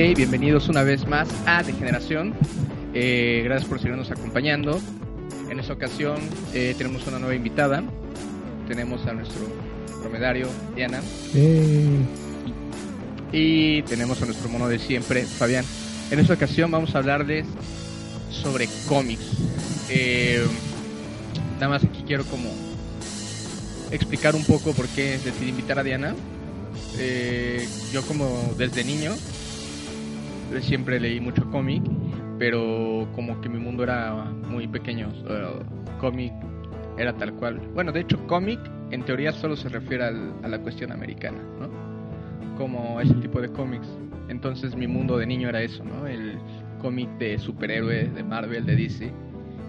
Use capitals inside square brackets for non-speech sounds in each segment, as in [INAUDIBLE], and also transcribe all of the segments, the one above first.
Bienvenidos una vez más a Degeneración. Eh, gracias por seguirnos acompañando. En esta ocasión eh, tenemos una nueva invitada. Tenemos a nuestro promedario, Diana. Y tenemos a nuestro mono de siempre, Fabián. En esta ocasión vamos a hablarles sobre cómics. Eh, nada más aquí quiero como explicar un poco por qué decidí invitar a Diana. Eh, yo como desde niño siempre leí mucho cómic, pero como que mi mundo era muy pequeño. Cómic era tal cual. Bueno, de hecho, cómic en teoría solo se refiere al, a la cuestión americana, ¿no? Como ese tipo de cómics. Entonces mi mundo de niño era eso, ¿no? El cómic de superhéroes, de Marvel, de DC.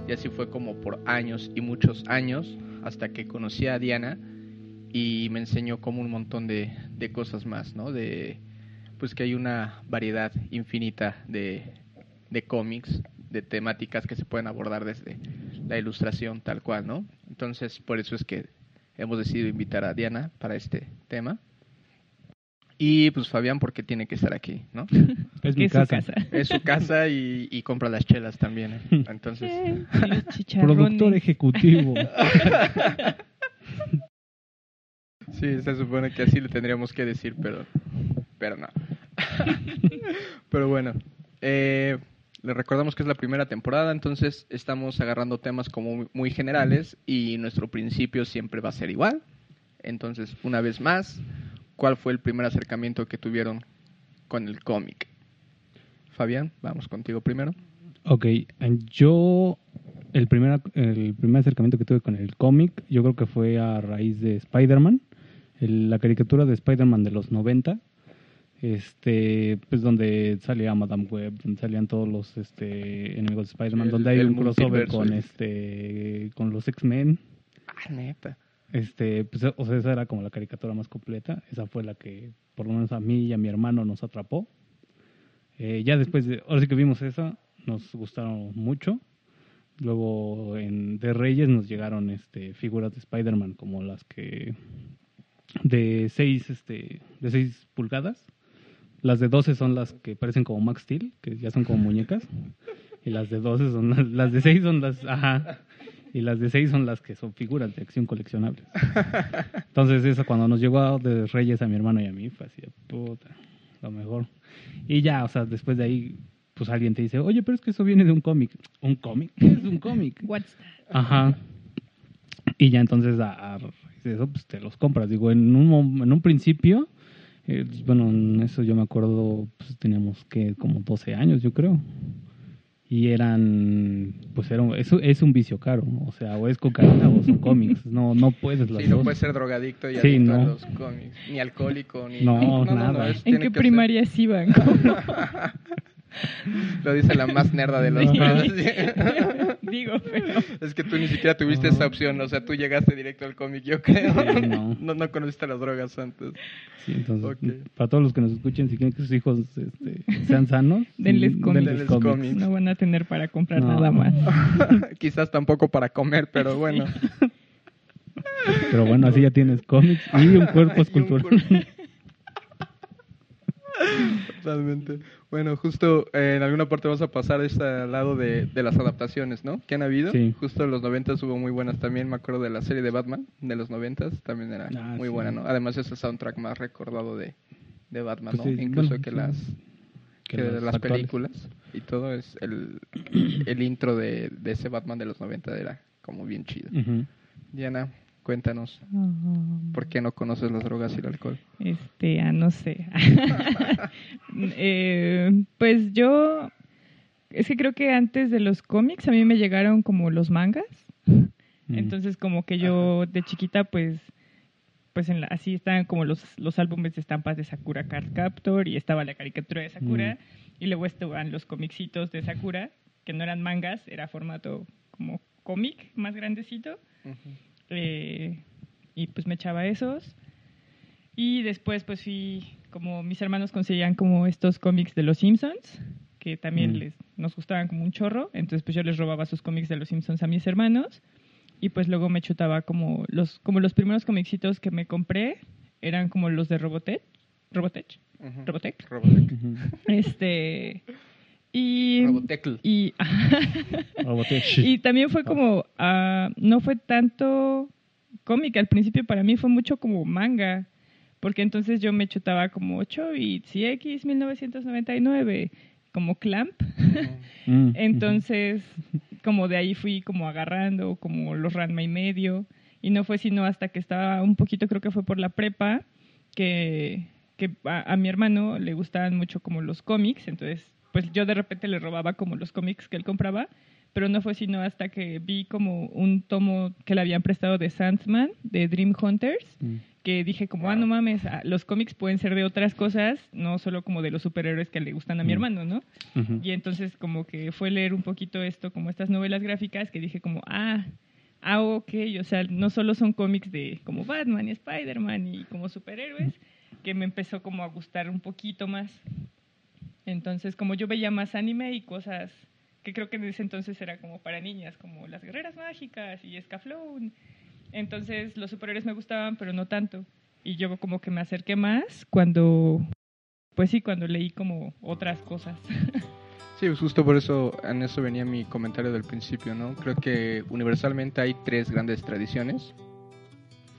Y así fue como por años y muchos años hasta que conocí a Diana y me enseñó como un montón de, de cosas más, ¿no? De, pues que hay una variedad infinita de, de cómics, de temáticas que se pueden abordar desde la ilustración tal cual, ¿no? Entonces, por eso es que hemos decidido invitar a Diana para este tema. Y pues Fabián, porque tiene que estar aquí, ¿no? [LAUGHS] Es mi casa. Su casa. Es su casa y, y, compra las chelas también. ¿eh? [LAUGHS] Entonces. [LAUGHS] Productor ejecutivo. sí, se supone que así le tendríamos que decir, pero, pero [LAUGHS] pero bueno, eh, le recordamos que es la primera temporada, entonces estamos agarrando temas como muy generales y nuestro principio siempre va a ser igual. Entonces, una vez más, ¿cuál fue el primer acercamiento que tuvieron con el cómic? Fabián, vamos contigo primero. Ok, yo el primer, el primer acercamiento que tuve con el cómic, yo creo que fue a raíz de Spider-Man, la caricatura de Spider-Man de los 90, este, pues donde salía Madame Web, donde salían todos los este, enemigos de Spider-Man, donde hay un crossover con este, con los X-Men. Ah, neta. Este, pues, o sea, esa era como la caricatura más completa. Esa fue la que, por lo menos a mí y a mi hermano, nos atrapó. Eh, ya después, de, ahora sí que vimos esa, nos gustaron mucho. Luego en de Reyes nos llegaron este, figuras de Spider-Man como las que de 6 este, de seis pulgadas. Las de 12 son las que parecen como Max Steel, que ya son como muñecas. Y las de 12 son las, las de 6 son las, ajá. Y las de 6 son las que son figuras de acción coleccionables. Entonces, eso cuando nos llegó de Reyes a mi hermano y a mí, fue así, puta, lo mejor. Y ya, o sea, después de ahí, pues alguien te dice, oye, pero es que eso viene de un cómic. ¿Un cómic? ¿Qué es un cómic? What's Ajá. Y ya entonces a, a eso, pues te los compras. Digo, en un, en un principio, eh, bueno, en eso yo me acuerdo, pues teníamos que como 12 años, yo creo. Y eran pues era eso es un vicio caro o sea o es cocaína o son cómics. No no puedes las sí, no puedes ser drogadicto y sí, no. a los cómics ni alcohólico ni no, no nada. No, en qué primarias iban [LAUGHS] [LAUGHS] [LAUGHS] Lo dice la más nerda de los [LAUGHS] sí. Digo, pero... Es que tú ni siquiera tuviste esa opción, o sea, tú llegaste directo al cómic, yo creo. [LAUGHS] no. no. conociste las drogas antes. Sí, entonces, para todos los que nos escuchen, si quieren que sus hijos este, sean sanos, denles, cómics. denles cómics. No van a tener para comprar nada más. Quizás tampoco para comer, pero bueno. Pero bueno, así ya tienes cómics y un cuerpo escultural. Totalmente. Bueno, justo eh, en alguna parte vamos a pasar este lado de, de, las adaptaciones, ¿no? Que han habido. Sí. Justo en los 90 hubo muy buenas también. Me acuerdo de la serie de Batman de los 90 también era ah, muy sí. buena, ¿no? Además es el soundtrack más recordado de, de Batman, pues ¿no? Sí, Incluso bueno, que las que, que las, las películas y todo es el, el intro de, de, ese Batman de los 90 era como bien chido. Uh -huh. Diana, Cuéntanos, ¿por qué no conoces las drogas y el alcohol? Este, ah, no sé. [LAUGHS] eh, pues yo, es que creo que antes de los cómics a mí me llegaron como los mangas. Entonces como que yo de chiquita pues pues en la, así estaban como los, los álbumes de estampas de Sakura Card Captor y estaba la caricatura de Sakura mm. y luego estaban los comicitos de Sakura que no eran mangas, era formato como cómic más grandecito. Uh -huh. Eh, y pues me echaba esos. Y después pues fui, como mis hermanos conseguían como estos cómics de los Simpsons, que también mm. les, nos gustaban como un chorro, entonces pues yo les robaba sus cómics de los Simpsons a mis hermanos y pues luego me chutaba como los, como los primeros cómicsitos que me compré eran como los de Robotech, Robotech. Robotech. Robotech. Este. Y. Robotecl. Y, [LAUGHS] Robotech. y también fue como. ah, no fue tanto cómic. Al principio para mí fue mucho como manga. Porque entonces yo me chutaba como 8 bits y X 1999. Como Clamp. [LAUGHS] Mm. Entonces, como de ahí fui como agarrando, como los Ranma y medio. Y no fue sino hasta que estaba un poquito, creo que fue por la prepa, que, que a, a mi hermano le gustaban mucho como los cómics. Entonces, pues yo de repente le robaba como los cómics que él compraba. Pero no fue sino hasta que vi como un tomo que le habían prestado de Sandman, de Dream Hunters, Mm. que dije como, ah, no mames, ah, los cómics pueden ser de otras cosas, no solo como de los superhéroes que le gustan a mi Mm. hermano, ¿no? Y entonces como que fue leer un poquito esto, como estas novelas gráficas, que dije como, ah, ah, ok, o sea, no solo son cómics de como Batman y Spider-Man y como superhéroes, que me empezó como a gustar un poquito más. Entonces, como yo veía más anime y cosas que creo que en ese entonces era como para niñas, como las guerreras mágicas y Scaflón. Entonces, los superhéroes me gustaban, pero no tanto. Y yo como que me acerqué más cuando, pues sí, cuando leí como otras cosas. [LAUGHS] Sí, pues justo por eso, en eso venía mi comentario del principio, ¿no? Creo que universalmente hay tres grandes tradiciones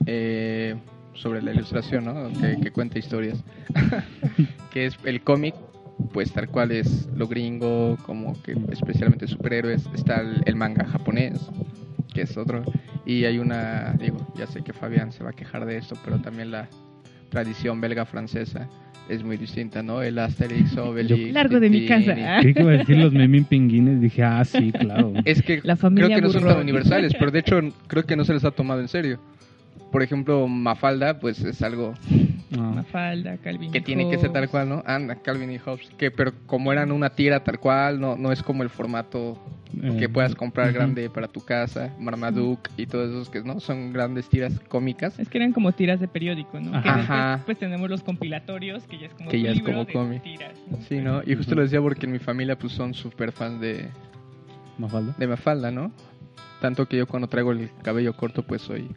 eh, sobre la ilustración, ¿no? Que, que cuenta historias. [LAUGHS] que es el cómic, pues tal cual es lo gringo, como que especialmente superhéroes. Está el, el manga japonés, que es otro. Y hay una, digo, ya sé que Fabián se va a quejar de esto, pero también la tradición belga-francesa es muy distinta, ¿no? El Asterix, Obelix, Largo de mi casa. y- Creí que iba a decir los memín pinguines. Dije, ah, sí, [LAUGHS] claro. Es que La familia creo que no son Burro. tan universales, pero de hecho creo que no se les ha tomado en serio. Por ejemplo, Mafalda, pues es algo No. Mafalda, Calvin. que y tiene que ser tal Hobbes. cual, ¿no? Anda, Calvin y Hobbes, que pero como eran una tira tal cual, no no es como el formato que Eh, puedas comprar grande para tu casa, Marmaduke y todos esos que no son grandes tiras cómicas. Es que eran como tiras de periódico, ¿no? Que Ajá. después pues tenemos los compilatorios, que ya es como Que ya es libro como de cómic. tiras. ¿no? Sí, ¿no? Y justo lo decía porque en mi familia pues son súper fans de, Mafalda. de Mafalda, ¿no? Tanto que yo cuando traigo el cabello corto pues soy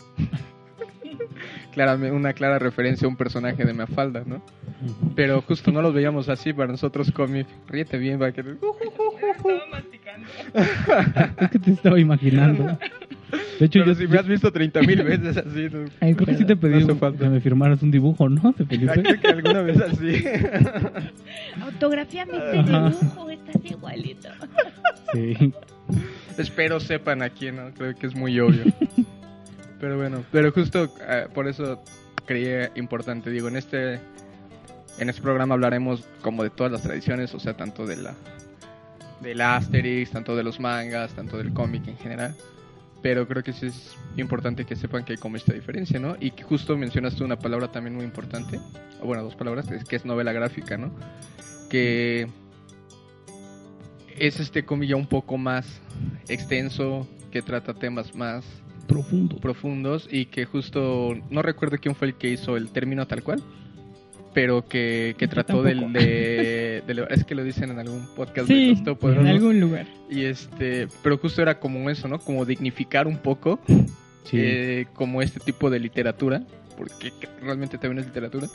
claramente una clara referencia a un personaje de Mafalda, ¿no? Pero justo no los veíamos así para nosotros cómic. Ríete bien, para que... [LAUGHS] Estaba masticando. [LAUGHS] Es que te estaba imaginando. De hecho, Pero yo, si me has visto 30 mil veces así, no, [LAUGHS] Ay, creo que sí te pedí no que me firmaras un dibujo, ¿no? De Ah, Felipe. creo que alguna vez así. Autografíame este dibujo, estás igualito. Sí. Espero sepan a quién, ¿no? Creo que es muy obvio. Pero bueno, pero justo eh, por eso creía importante, digo, en este en este programa hablaremos como de todas las tradiciones, o sea, tanto de la del Asterix, tanto de los mangas, tanto del cómic en general. Pero creo que sí es importante que sepan que hay como esta diferencia, ¿no? Y que justo mencionaste una palabra también muy importante, o bueno, dos palabras, que es, novela gráfica, ¿no? Que es este cómic un poco más extenso, que trata temas más Profundo. profundos y que justo no recuerdo quién fue el que hizo el término tal cual, pero que, que trató del, de, es que lo dicen en algún podcast Sí, de en algún lugar. y este, pero justo era como eso, ¿no? Como dignificar un poco Sí. eh, como este tipo de literatura, porque que- realmente también es literatura,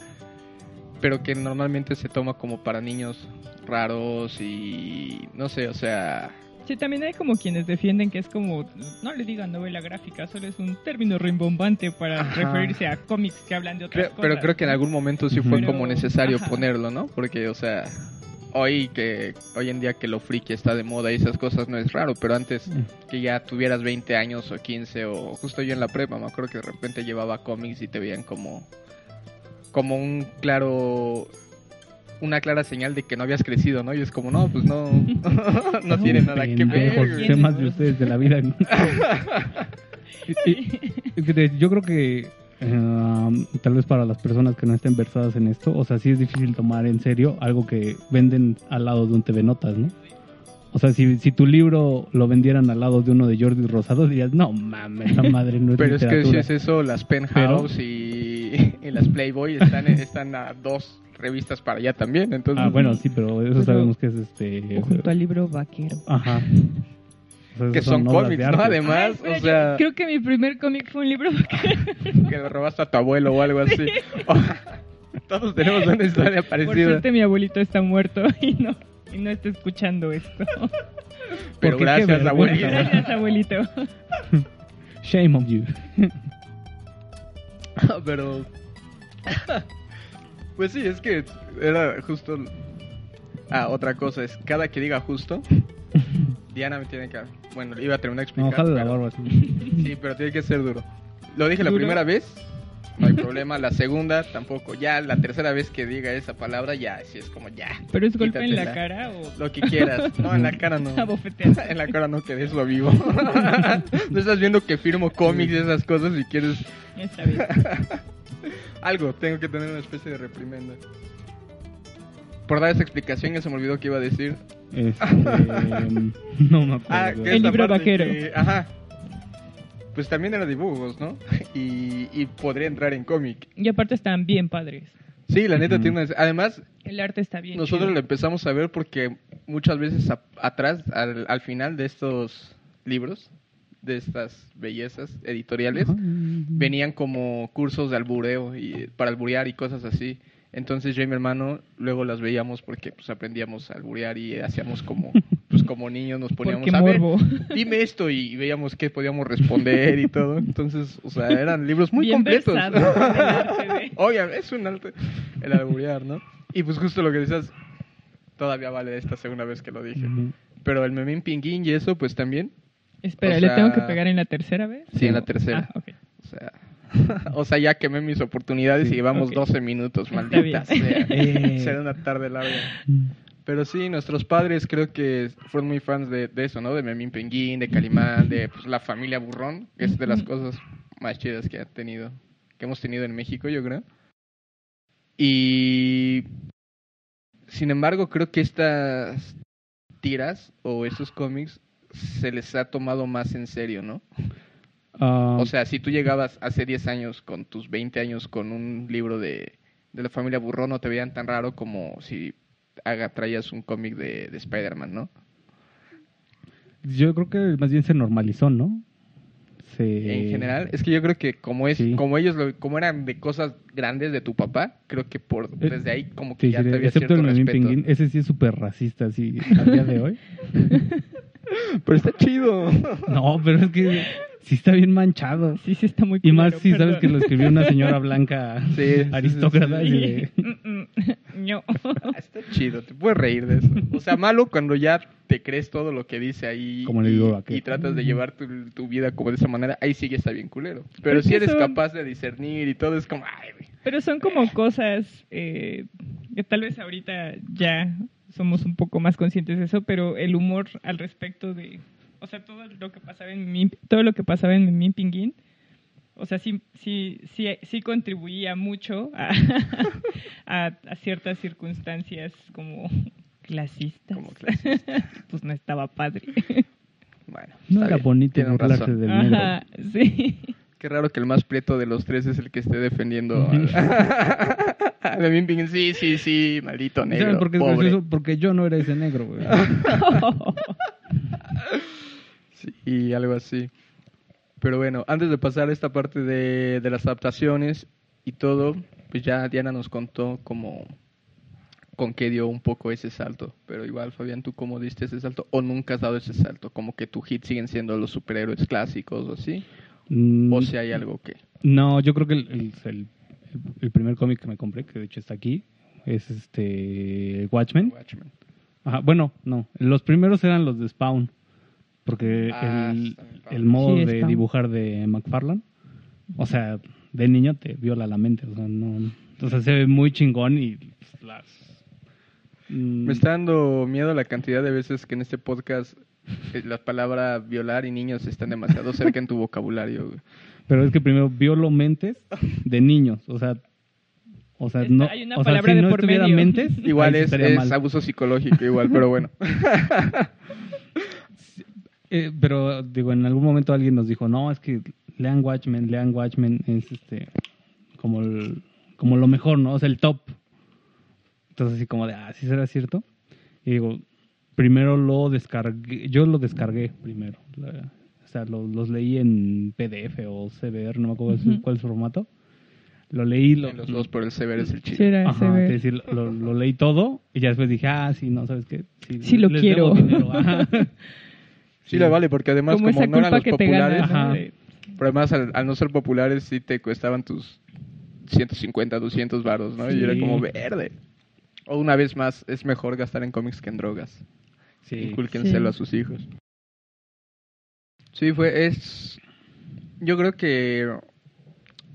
pero que normalmente se toma como para niños raros y no sé, o sea, Sí, también hay como quienes defienden que es como, no le digan novela gráfica, solo es un término rimbombante para Ajá. referirse a cómics que hablan de otras Creo- cosas. pero creo que en algún momento sí fue Pero- como necesario ajá. ponerlo, ¿no? Porque, o sea, hoy que hoy en día que lo friki está de moda y esas cosas no es raro, pero antes Mm. que ya tuvieras 20 años o 15 o justo yo en la prepa, me acuerdo que de repente llevaba cómics y te veían como como un claro una clara señal de que no habías crecido, ¿no? Y es como, no, pues no [LAUGHS] no tiene nada que ver. más de ustedes de la vida. [LAUGHS] Yo creo que eh, tal vez para las personas que no estén versadas en esto, o sea, sí es difícil tomar en serio algo que venden al lado de un TV Notas, ¿no? O sea, si, si tu libro lo vendieran al lado de uno de Jordi Rosado, dirías, no mames, esa madre no es Pero es que si es eso, las Penthouse y, [LAUGHS] y las Playboy están, están a dos revistas para allá también, entonces Ah, bueno, sí, pero eso Pero- sabemos que es este... Junto al libro vaquero. Ajá. O sea, que son cómics, ¿no? Además, Ay, o sea, Creo que mi primer cómic fue un libro vaquero. [LAUGHS] que lo robaste a tu abuelo o algo así. Todos tenemos una historia Por parecida. suerte mi abuelito está muerto y no, y no está escuchando esto. Pero gracias, abuelita. Gracias, abuelito. Shame on you. [LAUGHS] Pero. Pues sí, es que era justo. Ah, otra cosa es, cada que diga justo, [LAUGHS] Diana me tiene que. Bueno, iba a terminar de No, la barba así. [LAUGHS] Sí, pero tiene que ser duro. Lo dije la ¿Duro? primera vez, no hay problema. La segunda, tampoco. Ya la tercera vez que diga esa palabra, ya, sí es como ya. ¿Pero es golpe en la cara o Lo que quieras. [LAUGHS] No, en la cara no. En la cara no, que de eso vivo. no estás viendo que firmo cómics y esas cosas y quieres Está bien. [LAUGHS] algo. Tengo que tener una especie de reprimenda. Por dar esa explicación, ya se me olvidó que iba a decir. Este, [LAUGHS] no me Ah, acuerdo. que El libro vaquero. que- ajá. Pues también era dibujos, ¿no? [LAUGHS] Y, y podría entrar en cómic. Y aparte están bien padres. Sí, la neta Ujú. tiene una... Además, El arte está bien. nosotros chido. lo empezamos a ver porque muchas veces a- atrás, al, al final de estos libros, de estas bellezas editoriales, venían como cursos de albureo y para alburear y cosas así. Entonces yo y mi hermano luego las veíamos porque pues aprendíamos a alburear y hacíamos como pues como niños nos [LAUGHS] poníamos a ver, [LAUGHS] dime esto y veíamos qué podíamos responder y todo. Entonces, o sea, eran libros muy Bien completos. de- [LAUGHS] Obviamente, es un arte el alburear, ¿no? Y pues justo lo que dices, todavía vale esta segunda vez que lo dije. Ujú. Pero el memín pinguín y eso, pues también. Espera, O ¿le tengo que pegar en la tercera vez? Sí, en la tercera. Ah, ok. O sea, [LAUGHS] o sea, ya quemé mis oportunidades Sí, y llevamos ok. 12 minutos, maldita sea. [LAUGHS] Eh. Será una tarde larga. Pero sí, nuestros padres creo que fueron muy fans de, de eso, ¿no? De Memín Penguín, de Calimán, de pues, la familia Burrón, que es de las cosas más chidas que ha tenido, que hemos tenido en México, yo creo. Y sin embargo, creo que estas tiras o estos cómics se les ha tomado más en serio, ¿no? Ah, O sea, si tú llegabas hace 10 años con tus 20 años con un libro de, de la familia Burrón, no te veían tan raro como si haga, traías un cómic de, de Spider-Man, ¿no? yo creo que más bien se normalizó, ¿no? En general, es que yo creo que como es, Sí. como ellos, lo, como eran de cosas grandes de tu papá, creo que por Eh, desde ahí como que Sí, ya sí, te había excepto cierto el respeto. Pinguín, ese sí es súper racista, así, a día de hoy. [LAUGHS] Pero está chido. [LAUGHS] No, pero es que sí está bien manchado. Sí, sí está muy Y más si sabes que lo escribió una señora blanca [LAUGHS] Sí, sí, sí, aristócrata. sí, y sí. [LAUGHS] no. Ah, Está chido, te puedes reír de eso. O sea, malo cuando ya te crees todo lo que dice ahí Como en el y, y tratas de llevar tu, tu vida como de esa manera, ahí sí que está bien culero. Pero Pero si eres son- capaz de discernir y todo, es como, ay. Pero son como cosas eh, que tal vez ahorita ya somos un poco más conscientes de eso, pero el humor al respecto de, o sea, todo lo que pasaba en mi, todo lo que pasaba en mi Pinguín, o sea, sí, sí, sí, sí contribuía mucho a, [LAUGHS] a, a ciertas circunstancias como clasistas. Como clasista. [LAUGHS] pues no estaba padre. Bueno, No era bien, bonito burlarse razón. del negro. Ajá, sí. Qué raro que el más prieto de los tres es el que esté defendiendo a [LAUGHS] Pinguín. Sí, sí, sí, maldito negro, ¿Saben por qué es pobre. gracioso? Porque yo no era ese negro, güey. Sí, algo así. Pero bueno, antes de pasar a esta parte de, de las adaptaciones y todo, pues ya Diana nos contó cómo con qué dio un poco ese salto. Pero igual, Fabián, ¿tú cómo diste ese salto? ¿O nunca has dado ese salto? Como que tu hit siguen siendo los superhéroes clásicos o así. Mm, O si hay algo que... No, yo creo que el, el, el- el primer cómic que me compré, que de hecho está aquí, es este Watchmen. Watchmen. Ajá, bueno, no, los primeros eran los de Spawn, porque Ah, el, el modo Sí, de dibujar de McFarlane, o sea, de niño te viola la mente, o sea, no, o sea, se ve muy chingón y pues, las... mm, Me está dando miedo la cantidad de veces que en este podcast eh, las palabras violar y niños están demasiado [LAUGHS] cerca en tu vocabulario. güey. Pero es que primero violo mentes de niños, o sea, o sea, Está- no, hay una o sea, palabra si de no por medio. mentes, Igual es, es abuso psicológico igual, pero bueno. [LAUGHS] Eh, pero digo, en algún momento alguien nos dijo, no, es que lean Watchmen, lean Watchmen es este como el- como lo mejor, ¿no? O sea, el top. Entonces así como de, ah, ¿sí será cierto? Y digo, primero lo descargué, yo lo descargué primero. la- o sea, lo- los leí en PDF o CBR, no me acuerdo cuál es- Ujú. cuál es su formato. lo leí, lo, En los dos, pero el Sever es el Sí, chido. era Ajá, es decir, lo, lo leí todo y ya después dije, ah, sí, no, ¿sabes qué? Sí lo les quiero. [LAUGHS] Sí, le vale, porque además, Como como, no eran los populares. De- pero además al, al no ser populares, sí te costaban tus 150, 200 varos, ¿no? Y era Sí. como verde. O una vez más, es mejor gastar en cómics que en drogas. Sí. Incúlquenselo Sí. a sus hijos. Sí, fue, es... Yo creo que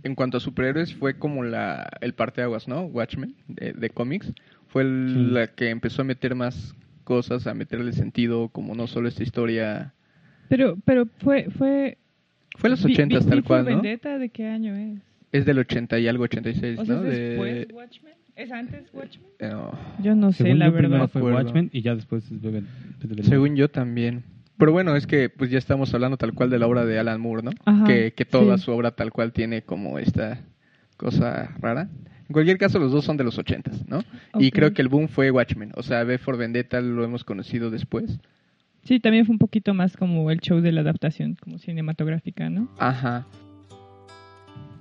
en cuanto a superhéroes fue como la el parteaguas, ¿no? Watchmen, de, de cómics. Fue el- Sí. la que empezó a meter más cosas, a meterle sentido, como no solo esta historia... Pero, pero fue, fue... Fue en los Vi- 80 Vi- tal cual, ¿no? Vendetta, ¿de qué año es? Es del 80 y algo, 86, O sea, ¿no? ¿es De- después Watchmen? ¿Es antes Watchmen? eh, no. Yo no sé, Según la verdad. fue. Watchmen y ya después es Bebe- Según yo también. Pero bueno, es que pues ya estamos hablando tal cual de la obra de Alan Moore, ¿no? Ajá, que, que toda sí. su obra tal cual tiene como esta cosa rara. En cualquier caso, los dos son de los 80, ¿no? Y Ok. creo que el boom fue Watchmen. O sea, V for Vendetta lo hemos conocido después. Sí, también fue un poquito más como el show de la adaptación, como cinematográfica, ¿no? Ajá.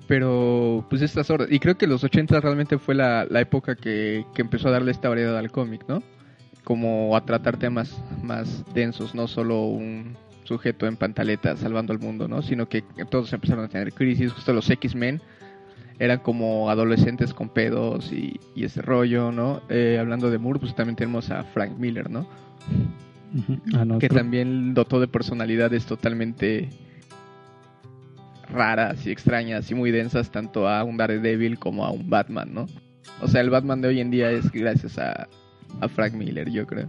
Pero, pues estas obras. Y creo que los 80 realmente fue la, la época que, que empezó a darle esta variedad al cómic, ¿no? Como a tratar temas más densos, no solo un sujeto en pantaleta salvando al mundo, ¿no? Sino que todos empezaron a tener crisis. Justo los X-Men eran como adolescentes con pedos y, y ese rollo, ¿no? Eh, hablando de Moore, pues también tenemos a Frank Miller, ¿no? Ah, no, que creo- también dotó de personalidades totalmente raras y extrañas y muy densas tanto a un Daredevil como a un Batman, ¿no? O sea, el Batman de hoy en día es gracias a, a Frank Miller, yo creo.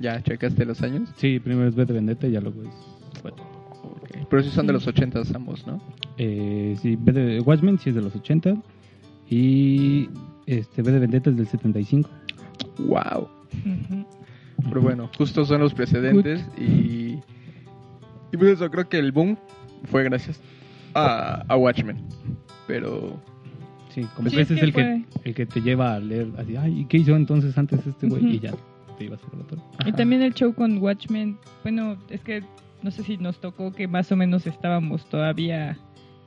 ¿Ya checaste los años? Sí, primero es B de Vendetta y ya luego es Watchmen. Pero sí son de los ochentas ambos, ¿no? Eh, sí, B de Watchmen sí es de los 80 y este B de Vendetta es del 75. ¡Wow! Ujú. Pero bueno, justo son los precedentes y... Y por eso creo que el boom fue gracias a, a Watchmen. Pero... Sí, como Sí, que es ese es que el que, el que te lleva a leer así, ay, ¿y qué hizo entonces antes este güey? Y ya te ibas a otro. Y también el show con Watchmen, bueno, es que no sé si nos tocó que más o menos estábamos todavía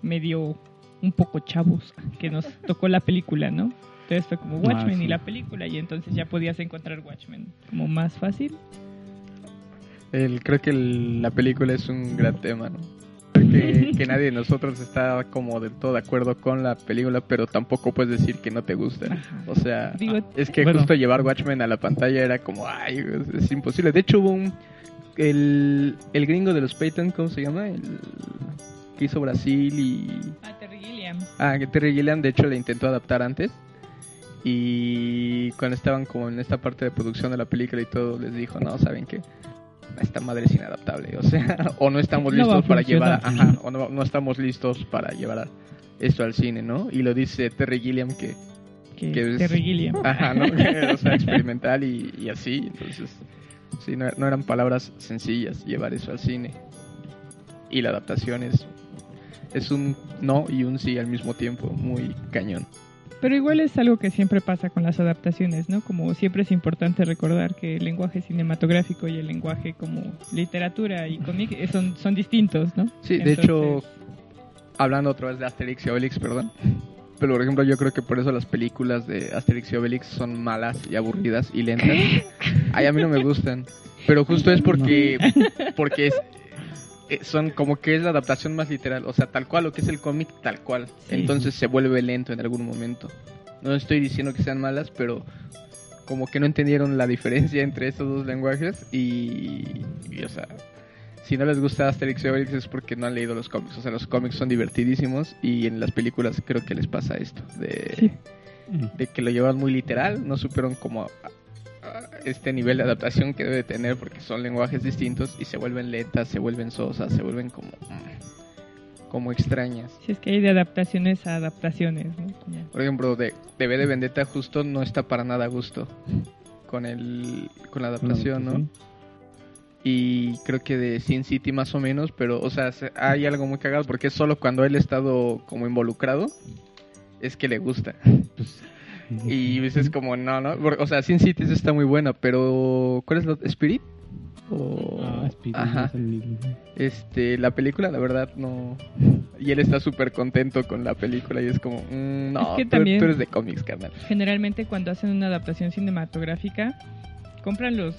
medio un poco chavos, que nos [LAUGHS] tocó la película, ¿no? Entonces fue como Watchmen Ah, sí. y la película y entonces ya podías encontrar Watchmen como más fácil. El, creo que el- la película es un gran tema, ¿no? Creo Que, [LAUGHS] que nadie de nosotros está como del todo de acuerdo con la película, pero tampoco puedes decir que no te gusta. Ajá. O sea, Digo, es que Bueno. justo llevar Watchmen a la pantalla era como, ay, es, es imposible. De hecho, hubo un. El, el gringo de los Peyton, ¿cómo se llama? El que hizo Brasil y. ah, Terry Gilliam. Ah, que Terry Gilliam de hecho la intentó adaptar antes. Y cuando estaban como en esta parte de producción de la película y todo, les dijo, no, ¿saben qué? Esta madre es inadaptable. O sea, [LAUGHS] o no estamos No a listos para llevar, funcionar. ajá, o no, no estamos listos para llevar a- esto al cine, ¿no? Y lo dice Terry Gilliam que, Que Que es- Terry Gilliam. ajá, ¿no? Que, [LAUGHS] o sea, experimental y, y así. Entonces, sí, no, no eran palabras sencillas llevar eso al cine. Y la adaptación es, es un no y un sí al mismo tiempo, muy cañón. Pero igual es algo que siempre pasa con las adaptaciones, ¿no? Como siempre es importante recordar que el lenguaje cinematográfico y el lenguaje como literatura y cómic son, son distintos, ¿no? Sí, de hecho, Entonces, hablando otra vez de Asterix y Obelix, perdón. Pero por ejemplo, yo creo que por eso las películas de Asterix y Obelix son malas y aburridas y lentas. Ay, a mí no me gustan. Pero justo es porque porque es- eh, son como que es la adaptación más literal, o sea, tal cual lo que es el cómic, tal cual. Sí. Entonces se vuelve lento en algún momento. No estoy diciendo que sean malas, pero como que no entendieron la diferencia entre estos dos lenguajes y, y, o sea, si no les gusta Asterix y Obelix es porque no han leído los cómics. O sea, los cómics son divertidísimos y en las películas creo que les pasa esto. De, Sí. Mm. de que lo llevan muy literal, no supieron como este nivel de adaptación que debe tener porque son lenguajes distintos y se vuelven lentas, se vuelven sosas, se vuelven como como extrañas. Si es que hay de adaptaciones a adaptaciones, ¿no? Por ejemplo, de, de V de Vendetta justo no está para nada a gusto con el con la adaptación, ¿no? Y creo que de Sin City más o menos, pero, o sea, se- hay algo muy cagado porque es solo cuando él ha estado como involucrado es que le gusta. Pues, [LAUGHS] Y dices como, no, no, o sea, Sin City está muy buena, pero ¿cuál es lo Spirit? O... Ah, Speedy, Ajá. Este, la película, la verdad, no, Y él está súper contento con la película y es como, mm, no, Es que tú- también- tú eres de cómics, carnal. Generalmente cuando hacen una adaptación cinematográfica, compran los,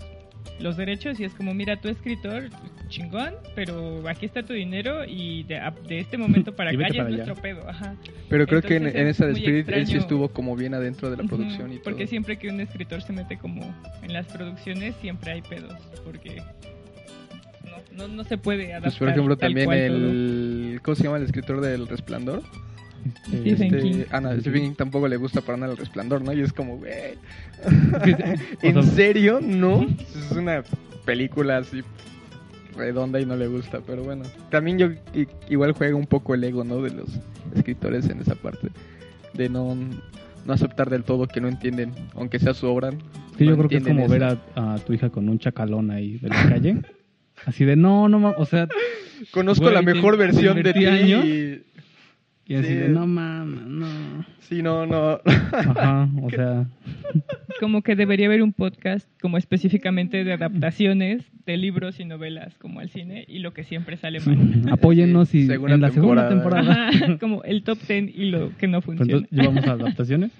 los derechos y es como, mira, tu escritor, chingón, pero aquí está tu dinero y de, este momento para [LAUGHS] acá ya es nuestro pedo. Ajá. Pero creo que en, esa de Spirit él sí estuvo como bien adentro de la producción y todo. Porque siempre que un escritor se mete como en las producciones, siempre hay pedos, porque no, no, no se puede adaptar. Pues por ejemplo tal también cual el... ¿Cómo se llama el escritor del Resplandor? Este, King. Ah, Stephen tampoco le gusta para nada el Resplandor, ¿no? Y es como, güey... [LAUGHS] ¿En serio? No. Es una película así redonda y no le gusta, pero bueno. También yo igual juega un poco el ego, ¿no? De los escritores en esa parte. De no, no aceptar del todo que no entienden, aunque sea su obra. que yo creo que es como ver a, a tu hija con un chacalón ahí de la calle. [LAUGHS] Así de, no, no, o sea, Conozco Güey, la mejor versión de ti. años. y- y así Sí. de, no mames, no. Sí, no, no. Ajá, o [LAUGHS] sea, Como que debería haber un podcast como específicamente de adaptaciones de libros y novelas como al cine y lo que siempre sale mal. [LAUGHS] apóyennos y segunda en la segunda temporada. Ajá, como el top 10 y lo que no Pues funciona. entonces, llevamos a adaptaciones.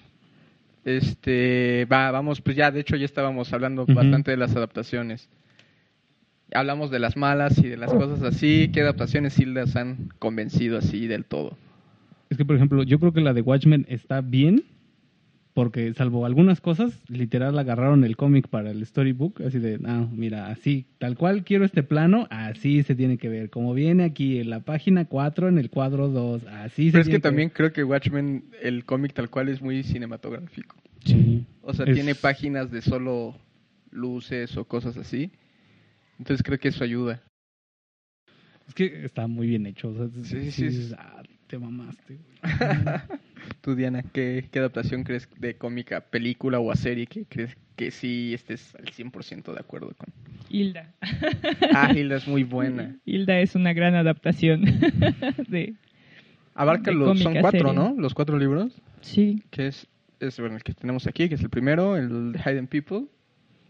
Este, va, vamos, pues ya, de hecho ya estábamos hablando bastante de las adaptaciones. Hablamos de las malas y de las cosas así. ¿Qué adaptaciones sí las han convencido así del todo? Es que, por ejemplo, yo creo que la de Watchmen está bien, porque salvo algunas cosas, literal agarraron el cómic para el storybook, así de, ah, mira, así, tal cual quiero este plano, así se tiene que ver. Como viene aquí en la página 4, en el cuadro 2, así se Pero es que también creo que Watchmen, el cómic tal cual es muy cinematográfico. Sí. O sea, Es- tiene páginas de solo luces o cosas así. Entonces creo que eso ayuda. Es que está muy bien hecho. o sea, Sí, sí, sí. ah, te mamaste. güey. [LAUGHS] Tú, Diana, ¿qué, qué adaptación crees de cómica, película o a serie que crees que sí estés al 100% de acuerdo con? Hilda. [LAUGHS] Ah, Hilda es muy buena. Hilda es una gran adaptación [LAUGHS] de... Abarca De los, son cuatro, serie. ¿no? Los cuatro libros. Sí, Que es, es bueno, el que tenemos aquí, que es el primero, el de Hidden People.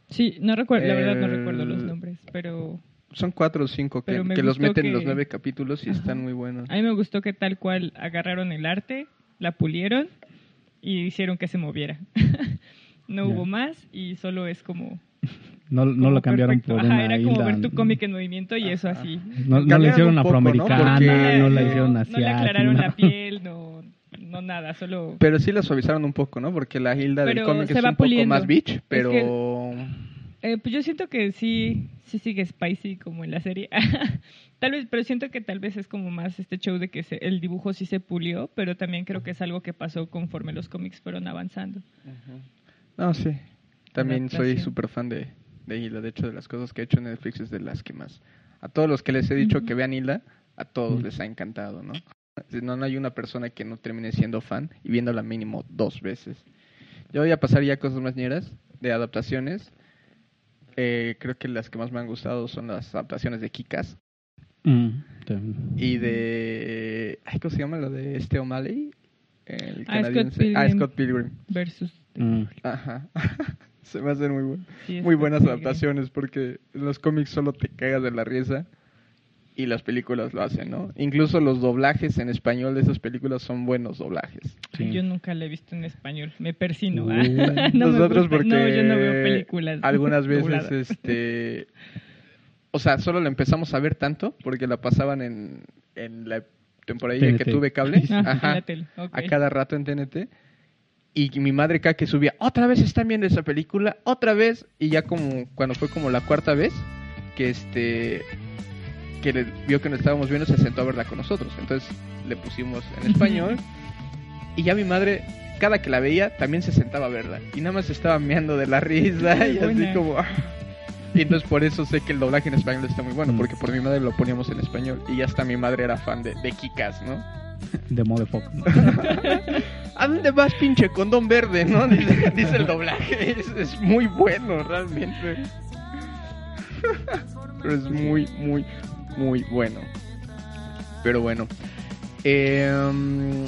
sí, no recuerdo, la verdad no recuerdo los nombres, pero Son cuatro o cinco que, Pero me que los meten en los que- nueve capítulos y Ajá. están muy buenos. a mí me gustó que tal cual agarraron el arte, la pulieron y hicieron que se moviera. [LAUGHS] no Ya. hubo más y solo es como... [LAUGHS] No, no lo cambiaron perfecto. por Ajá, una era como Hilda. ver tu cómic en movimiento y eso Ajá. así. No, no la hicieron poco, ¿no? afroamericana, Porque- no la hicieron No asiática. le aclararon no. la piel, no, no nada, solo... Pero sí la suavizaron un poco, ¿no? Porque la Hilda del Pero cómic se es un poco más bitch, Es pero... Eh, pues yo siento que sí, sí sigue spicy como en la serie. [LAUGHS] tal vez, pero siento que tal vez es como más este show de que se- el dibujo sí se pulió, pero también creo que es algo que pasó conforme los cómics fueron avanzando. No, sí. También soy súper fan de, de Hilda. De hecho, de las cosas que ha hecho en Netflix es de las que más... A todos los que les he dicho que vean Hilda, a todos les ha encantado, ¿no? No, no hay una persona que no termine siendo fan y viéndola mínimo dos veces. Yo voy a pasar ya a cosas más ñeras de adaptaciones. Eh, creo que las que más me han gustado son las adaptaciones de Kikas Mm, y de... ay, ¿Cómo se llama? La de este O'Malley. El Ah, Scott canadiense. Ah, Pilgrim. Scott Pilgrim. Versus. Mm. Ajá. [LAUGHS] Se me hacen muy, buen- sí, es muy buenas adaptaciones porque en los cómics solo te cagas de la risa y las películas lo hacen, ¿no? Incluso los doblajes en español de esas películas son buenos doblajes. Sí. Yo nunca la he visto en español, me persino. Uh. ah. [LAUGHS] No Nosotros porque No, yo no veo películas. algunas veces dobladas. este o sea, solo la empezamos a ver tanto porque la pasaban en, en la temporada que TNT. tuve cable, Ah, ajá, a cada rato en TNT. Y mi madre cada que subía, otra vez están viendo esa película, otra vez, y ya como cuando fue como la cuarta vez que este que le- vio que nos estábamos viendo se sentó a verla con nosotros. Entonces le pusimos en español y ya mi madre cada que la veía también se sentaba a verla y nada más estaba meando de la risa y así como ah. y entonces por eso sé que el doblaje en español está muy bueno Mm. porque por mi madre lo poníamos en español y hasta mi madre era fan de, de Kikas, ¿no? De Modefoc. ¿A dónde vas, pinche condón verde, no? [LAUGHS] Dice, dice el doblaje. Es, es muy bueno, realmente. [LAUGHS] Pero es muy, muy, muy bueno. Pero bueno. Em,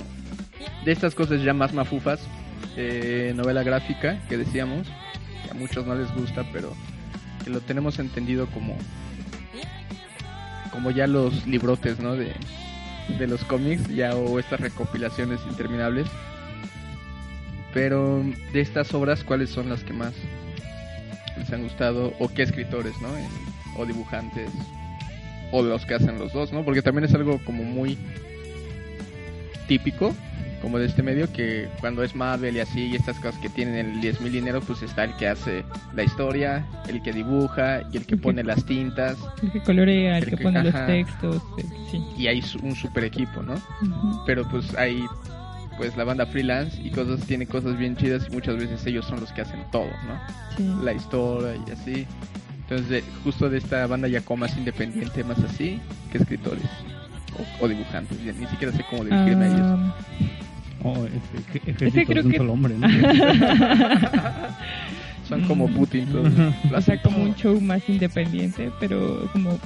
de estas cosas ya más mafufas. eh, novela gráfica, que decíamos. Que a muchos no les gusta, pero que lo tenemos entendido como. Como ya los librotes, ¿no? De, de los cómics, ya o estas recopilaciones interminables. Pero de estas obras, ¿cuáles son las que más les han gustado? ¿O qué escritores, no? O dibujantes. O los que hacen los dos, ¿no? Porque también es algo como muy típico como de este medio que cuando es Marvel y así y estas cosas que tienen el 10 mil dinero pues está el que hace la historia el que dibuja y el que [LAUGHS] pone las tintas. El que colorea el, que, pone los textos sí. y hay un super equipo no pero pues hay pues la banda freelance y cosas tiene cosas bien chidas y muchas veces ellos son los que hacen todo no la historia y así entonces justo de esta banda ya como más independiente más así que escritores o, dibujantes ni siquiera sé cómo dirigirme a ellos ah, Oh, ese, creo es un solo hombre, ¿no? [LAUGHS] Son como Putin todos. o sea, como un show más independiente, pero como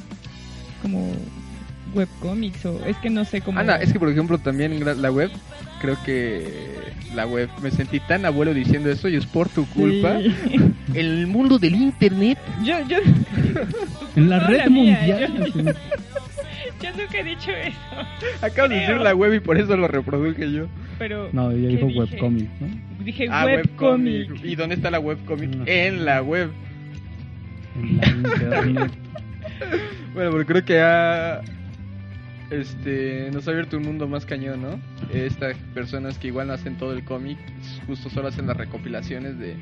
como webcomics o es que no sé cómo. Anda, es que por ejemplo también la web, creo que la web me sentí tan abuelo diciendo eso y es por tu culpa. [LAUGHS] El mundo del internet. Yo yo [LAUGHS] en la red mundial. [LAUGHS] Yo nunca he dicho eso. Acabo de decir la web y por eso lo reproduje yo. Pero, no, ella dijo webcomic, ¿no? Dije ah, webcomic. ¿Y dónde está la webcomic? En la web. En la internet. bueno, pero creo que ha... Este, nos ha abierto un mundo más cañón, ¿no? Estas personas que igual no hacen todo el cómic, justo solo hacen las recopilaciones de,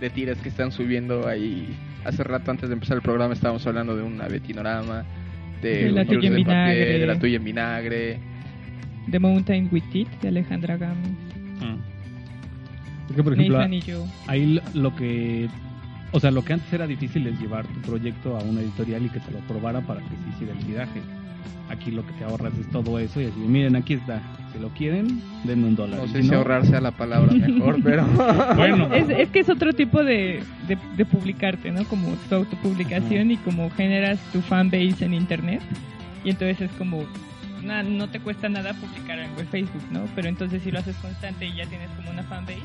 de tiras que están subiendo ahí. Hace rato antes de empezar el programa estábamos hablando de una Betinorama de, la tuya en vinagre. de la tuya en vinagre. The Mountain with It de Alejandra Gami. Ah. Es que, por ejemplo, ahí lo que. O sea, lo que antes era difícil es llevar tu proyecto a una editorial y que te lo probara para que se hiciera el tiraje. Aquí lo que te ahorras es todo eso y así, miren, aquí está. Si lo quieren, denme un dólar. No sé si, ahorrarse a la palabra mejor, [LAUGHS] pero. bueno. Es, es, que es otro tipo de, de, publicarte, ¿no? Como tu autopublicación y como generas tu fanbase en internet. Y entonces es como. no te cuesta nada publicar algo en Facebook, ¿no? Pero entonces si lo haces constante y ya tienes como una fanbase,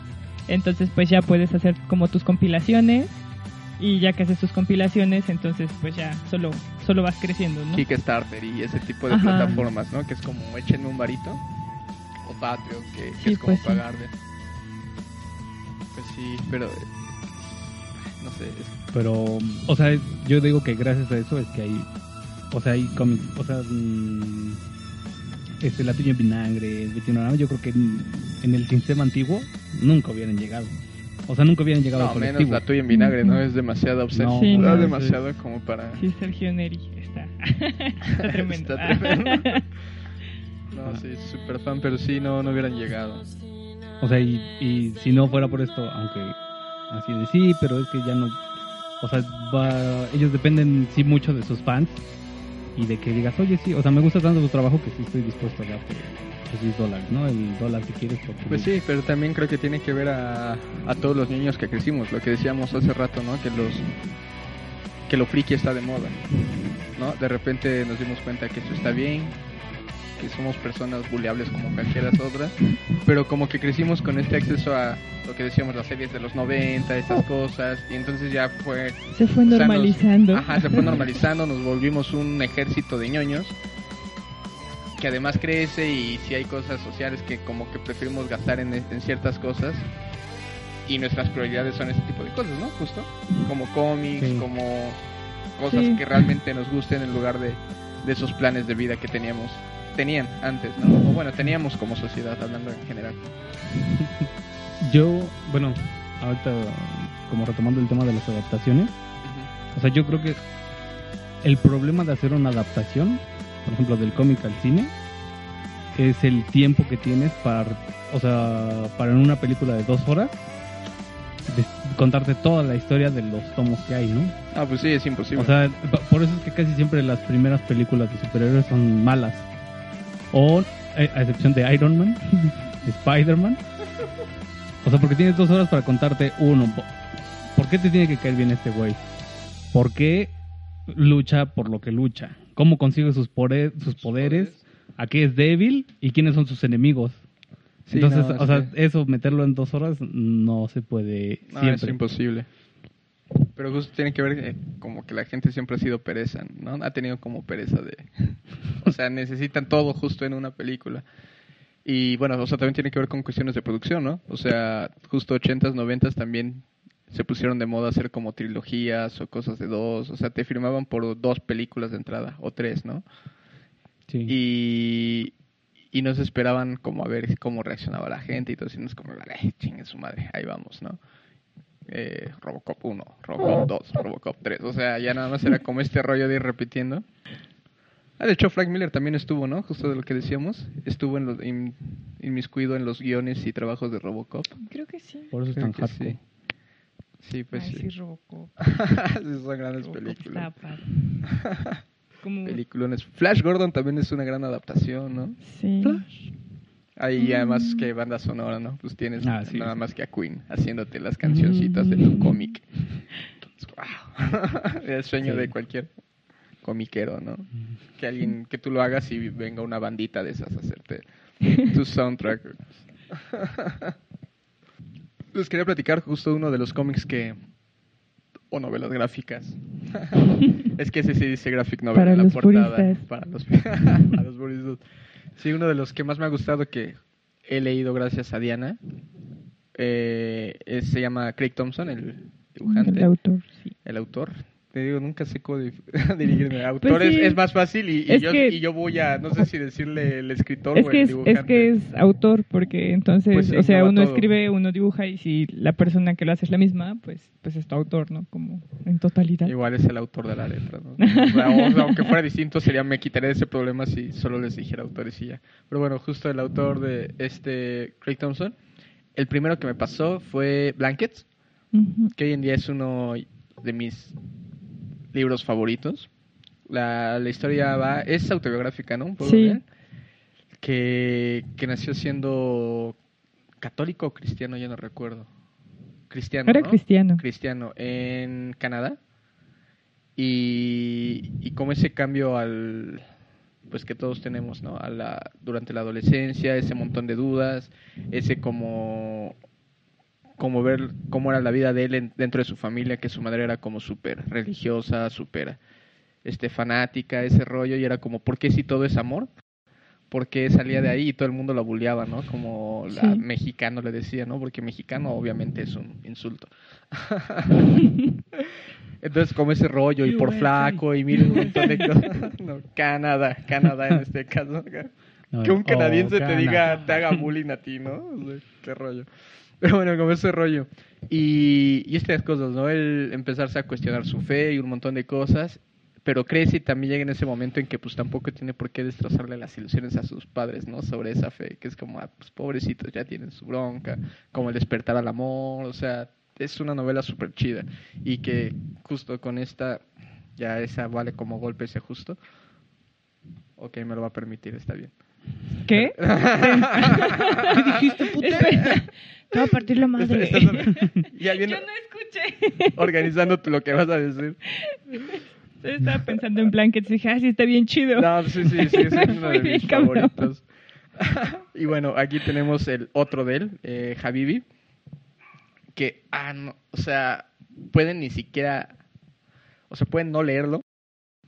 entonces pues ya puedes hacer como tus compilaciones y ya que haces tus compilaciones, entonces pues ya solo solo vas creciendo, ¿no? Kickstarter y ese tipo de plataformas, ¿no? Que es como échenme un varito o Patreon, que, es como pues pagar de... Pues sí, pero no sé. Pero, o sea, yo digo que gracias a eso es que hay, o sea, hay cómics, o sea, mm, este, La Tuya en Vinagre, yo creo que en el sistema antiguo nunca hubieran llegado. O sea, nunca hubieran llegado no, menos la tuya en vinagre, ¿no? Es demasiado obsesivo. sí, no, demasiado como para... Sí, Sergio Neri está. [LAUGHS] está tremendo. está tremendo. no, sí, súper fan, pero sí, no, no hubieran llegado. O sea, y, y si no fuera por esto, aunque así de sí, pero es que ya no... O sea, va, ellos dependen sí mucho de sus fans y de que digas, oye, sí, o sea, me gusta tanto tu trabajo que sí estoy dispuesto a darte 10 dólares, ¿no? El dólar que quieres. Pues sí, pero también creo que tiene que ver a, a todos los niños que crecimos, lo que decíamos hace rato, ¿no? Que los que lo friki está de moda, ¿no? De repente nos dimos cuenta que eso está bien, que somos personas buleables como cualquiera otra, pero como que crecimos con este acceso a lo que decíamos las series de los 90, estas cosas, y entonces ya fue... Se fue normalizando. ajá, se fue normalizando, nos volvimos un ejército de ñoños que además crece y si hay cosas sociales que como que preferimos gastar en, en ciertas cosas y nuestras prioridades son ese tipo de cosas, ¿no? Justo como cómics, como cosas que realmente nos gusten en lugar de, de, esos planes de vida que teníamos tenían antes, ¿no? O bueno, teníamos como sociedad hablando en general. [LAUGHS] Yo, bueno, ahorita como retomando el tema de las adaptaciones, o sea, yo creo que el problema de hacer una adaptación por ejemplo, del cómic al cine, es el tiempo que tienes para, o sea, para en una película de dos horas, contarte toda la historia de los tomos que hay, ¿no? Ah, pues sí, es imposible. O sea, por eso es que casi siempre las primeras películas de superhéroes son malas. O, a excepción de Iron Man, Spider-Man. O sea, porque tienes dos horas para contarte uno. ¿Por qué te tiene que caer bien este güey? ¿Por qué lucha por lo que lucha? cómo consigue sus, sus poderes, a qué es débil y quiénes son sus enemigos. Entonces, o sea, eso meterlo en dos horas no se puede siempre. es imposible. Pero justo tiene que ver que como que la gente siempre ha sido pereza, ¿no? Ha tenido como pereza de... O sea, necesitan todo justo en una película. Y bueno, o sea, también tiene que ver con cuestiones de producción, ¿no? O sea, justo 80s, 90s también se pusieron de moda hacer como trilogías o cosas de dos. O sea, te firmaban por dos películas de entrada o tres, ¿no? Sí. Y, y no se esperaban como a ver cómo reaccionaba la gente y todo, sino es como, chingue su madre, ahí vamos, ¿no? Eh, Robocop 1, Robocop 2, Robocop 3, o sea, ya nada más era como este rollo de ir repitiendo. Ah, de hecho, Frank Miller también estuvo, ¿no? Justo de lo que decíamos, estuvo en los, in- inmiscuido en los guiones y trabajos de Robocop. Creo que sí. Por eso es tan sí. Sí, pues Ay, sí. sí, Robocop. [LAUGHS] Sí, son grandes Robocop películas. [LAUGHS] Como... Peliculones. Flash Gordon también es una gran adaptación, ¿no? Sí. Ahí además Mm. que banda sonora, ¿no? Pues tienes Ah, sí, nada sí. más que a Queen haciéndote las cancioncitas de tu Mm. cómic. [LAUGHS] Wow. [LAUGHS] el sueño Sí. de cualquier comiquero, ¿no? Que alguien, que tú lo hagas y venga una bandita de esas a hacerte [LAUGHS] tu soundtrack. Les quería platicar justo uno de los cómics que... o novelas gráficas. es que ese sí dice graphic novel Para en la portada. puristas. Para los, para los puristas. Sí, uno de los que más me ha gustado que he leído gracias a Diana eh, es- se llama Craig Thompson, el dibujante, El autor, sí. el autor. Te digo, nunca sé cómo di- [LAUGHS] dirigirme. Pues sí. es, más fácil y, y yo, que- y yo voy a, no sé si decirle el escritor Es o que el es, dibujante. es que es autor, porque entonces, Pues sí, o sea, uno todo. escribe, uno dibuja, y si la persona que lo hace es la misma, pues, pues es tu autor, ¿no? Como en totalidad. Igual es el autor de la letra, ¿no? O sea, o sea, aunque fuera distinto, sería me quitaría ese problema si solo les dijera autores y ya. Pero bueno, justo el autor de este Craig Thompson, el primero que me pasó fue Blankets, que hoy en día es uno de mis libros favoritos. La, la historia va, es autobiográfica, ¿no? Un poco Sí. que, que nació siendo católico o cristiano, ya no recuerdo. Cristiano. Era ¿no? cristiano. cristiano en Canadá y, y como ese cambio al pues que todos tenemos no a la durante la adolescencia ese montón de dudas ese como como ver cómo era la vida de él en- dentro de su familia que su madre era como súper religiosa súper este fanática ese rollo y era como por qué si todo es amor por qué salía de ahí y todo el mundo la bulleaba no como la Sí. mexicano le decía no porque mexicano obviamente es un insulto. [LAUGHS] Entonces como ese rollo y por flaco y mira un montón de cosas. [LAUGHS] No, Canadá Canadá en este caso. Que un oh, canadiense te diga, te haga bullying a ti, ¿no? O sea, qué rollo. Pero bueno, como ese rollo. Y, y estas cosas, ¿no? El empezarse a cuestionar su fe y un montón de cosas. Pero crece y también llega en ese momento en que pues tampoco tiene por qué destrozarle las ilusiones a sus padres, ¿no? Sobre esa fe, que es como, ah, pues pobrecitos, ya tienen su bronca, como el despertar al amor, o sea, es una novela súper chida. Y que justo con esta, ya esa vale como golpe ese justo. Ok, me lo va a permitir, está bien. ¿Qué? [LAUGHS] ¿Qué dijiste, puta? Te a partir la madre. Estás- estás- [LAUGHS] ya Yo viene no escuché. organizando lo que vas a decir. Yo estaba pensando en blankets y dije, ah, sí, está bien chido. No, sí, sí, sí, es [LAUGHS] uno de mis cabrón. favoritos. [LAUGHS] y bueno, aquí tenemos el otro de él, eh, Habibi, que, ah, no, o sea, pueden ni siquiera, o sea, pueden no leerlo,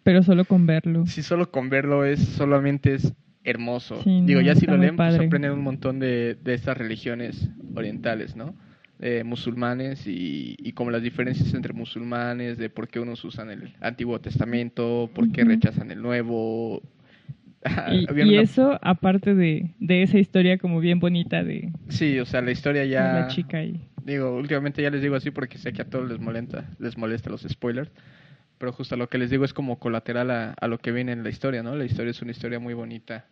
Pero solo con verlo. si solo con verlo es, solamente es hermoso. Sí, Digo, no, ya si lo leen, pues aprenden un montón de, de estas religiones orientales, ¿no? Eh, musulmanes y, y como las diferencias entre musulmanes, de por qué unos usan el Antiguo Testamento, por qué rechazan el Nuevo. Y, [LAUGHS] Había y una- eso, aparte de, de esa historia como bien bonita de, Sí, o sea, la historia ya... la chica y Digo, últimamente ya les digo así porque sé que a todos les molesta, les molesta los spoilers. Pero justo lo que les digo es como colateral a, a lo que viene en la historia, ¿no? La historia es una historia muy bonita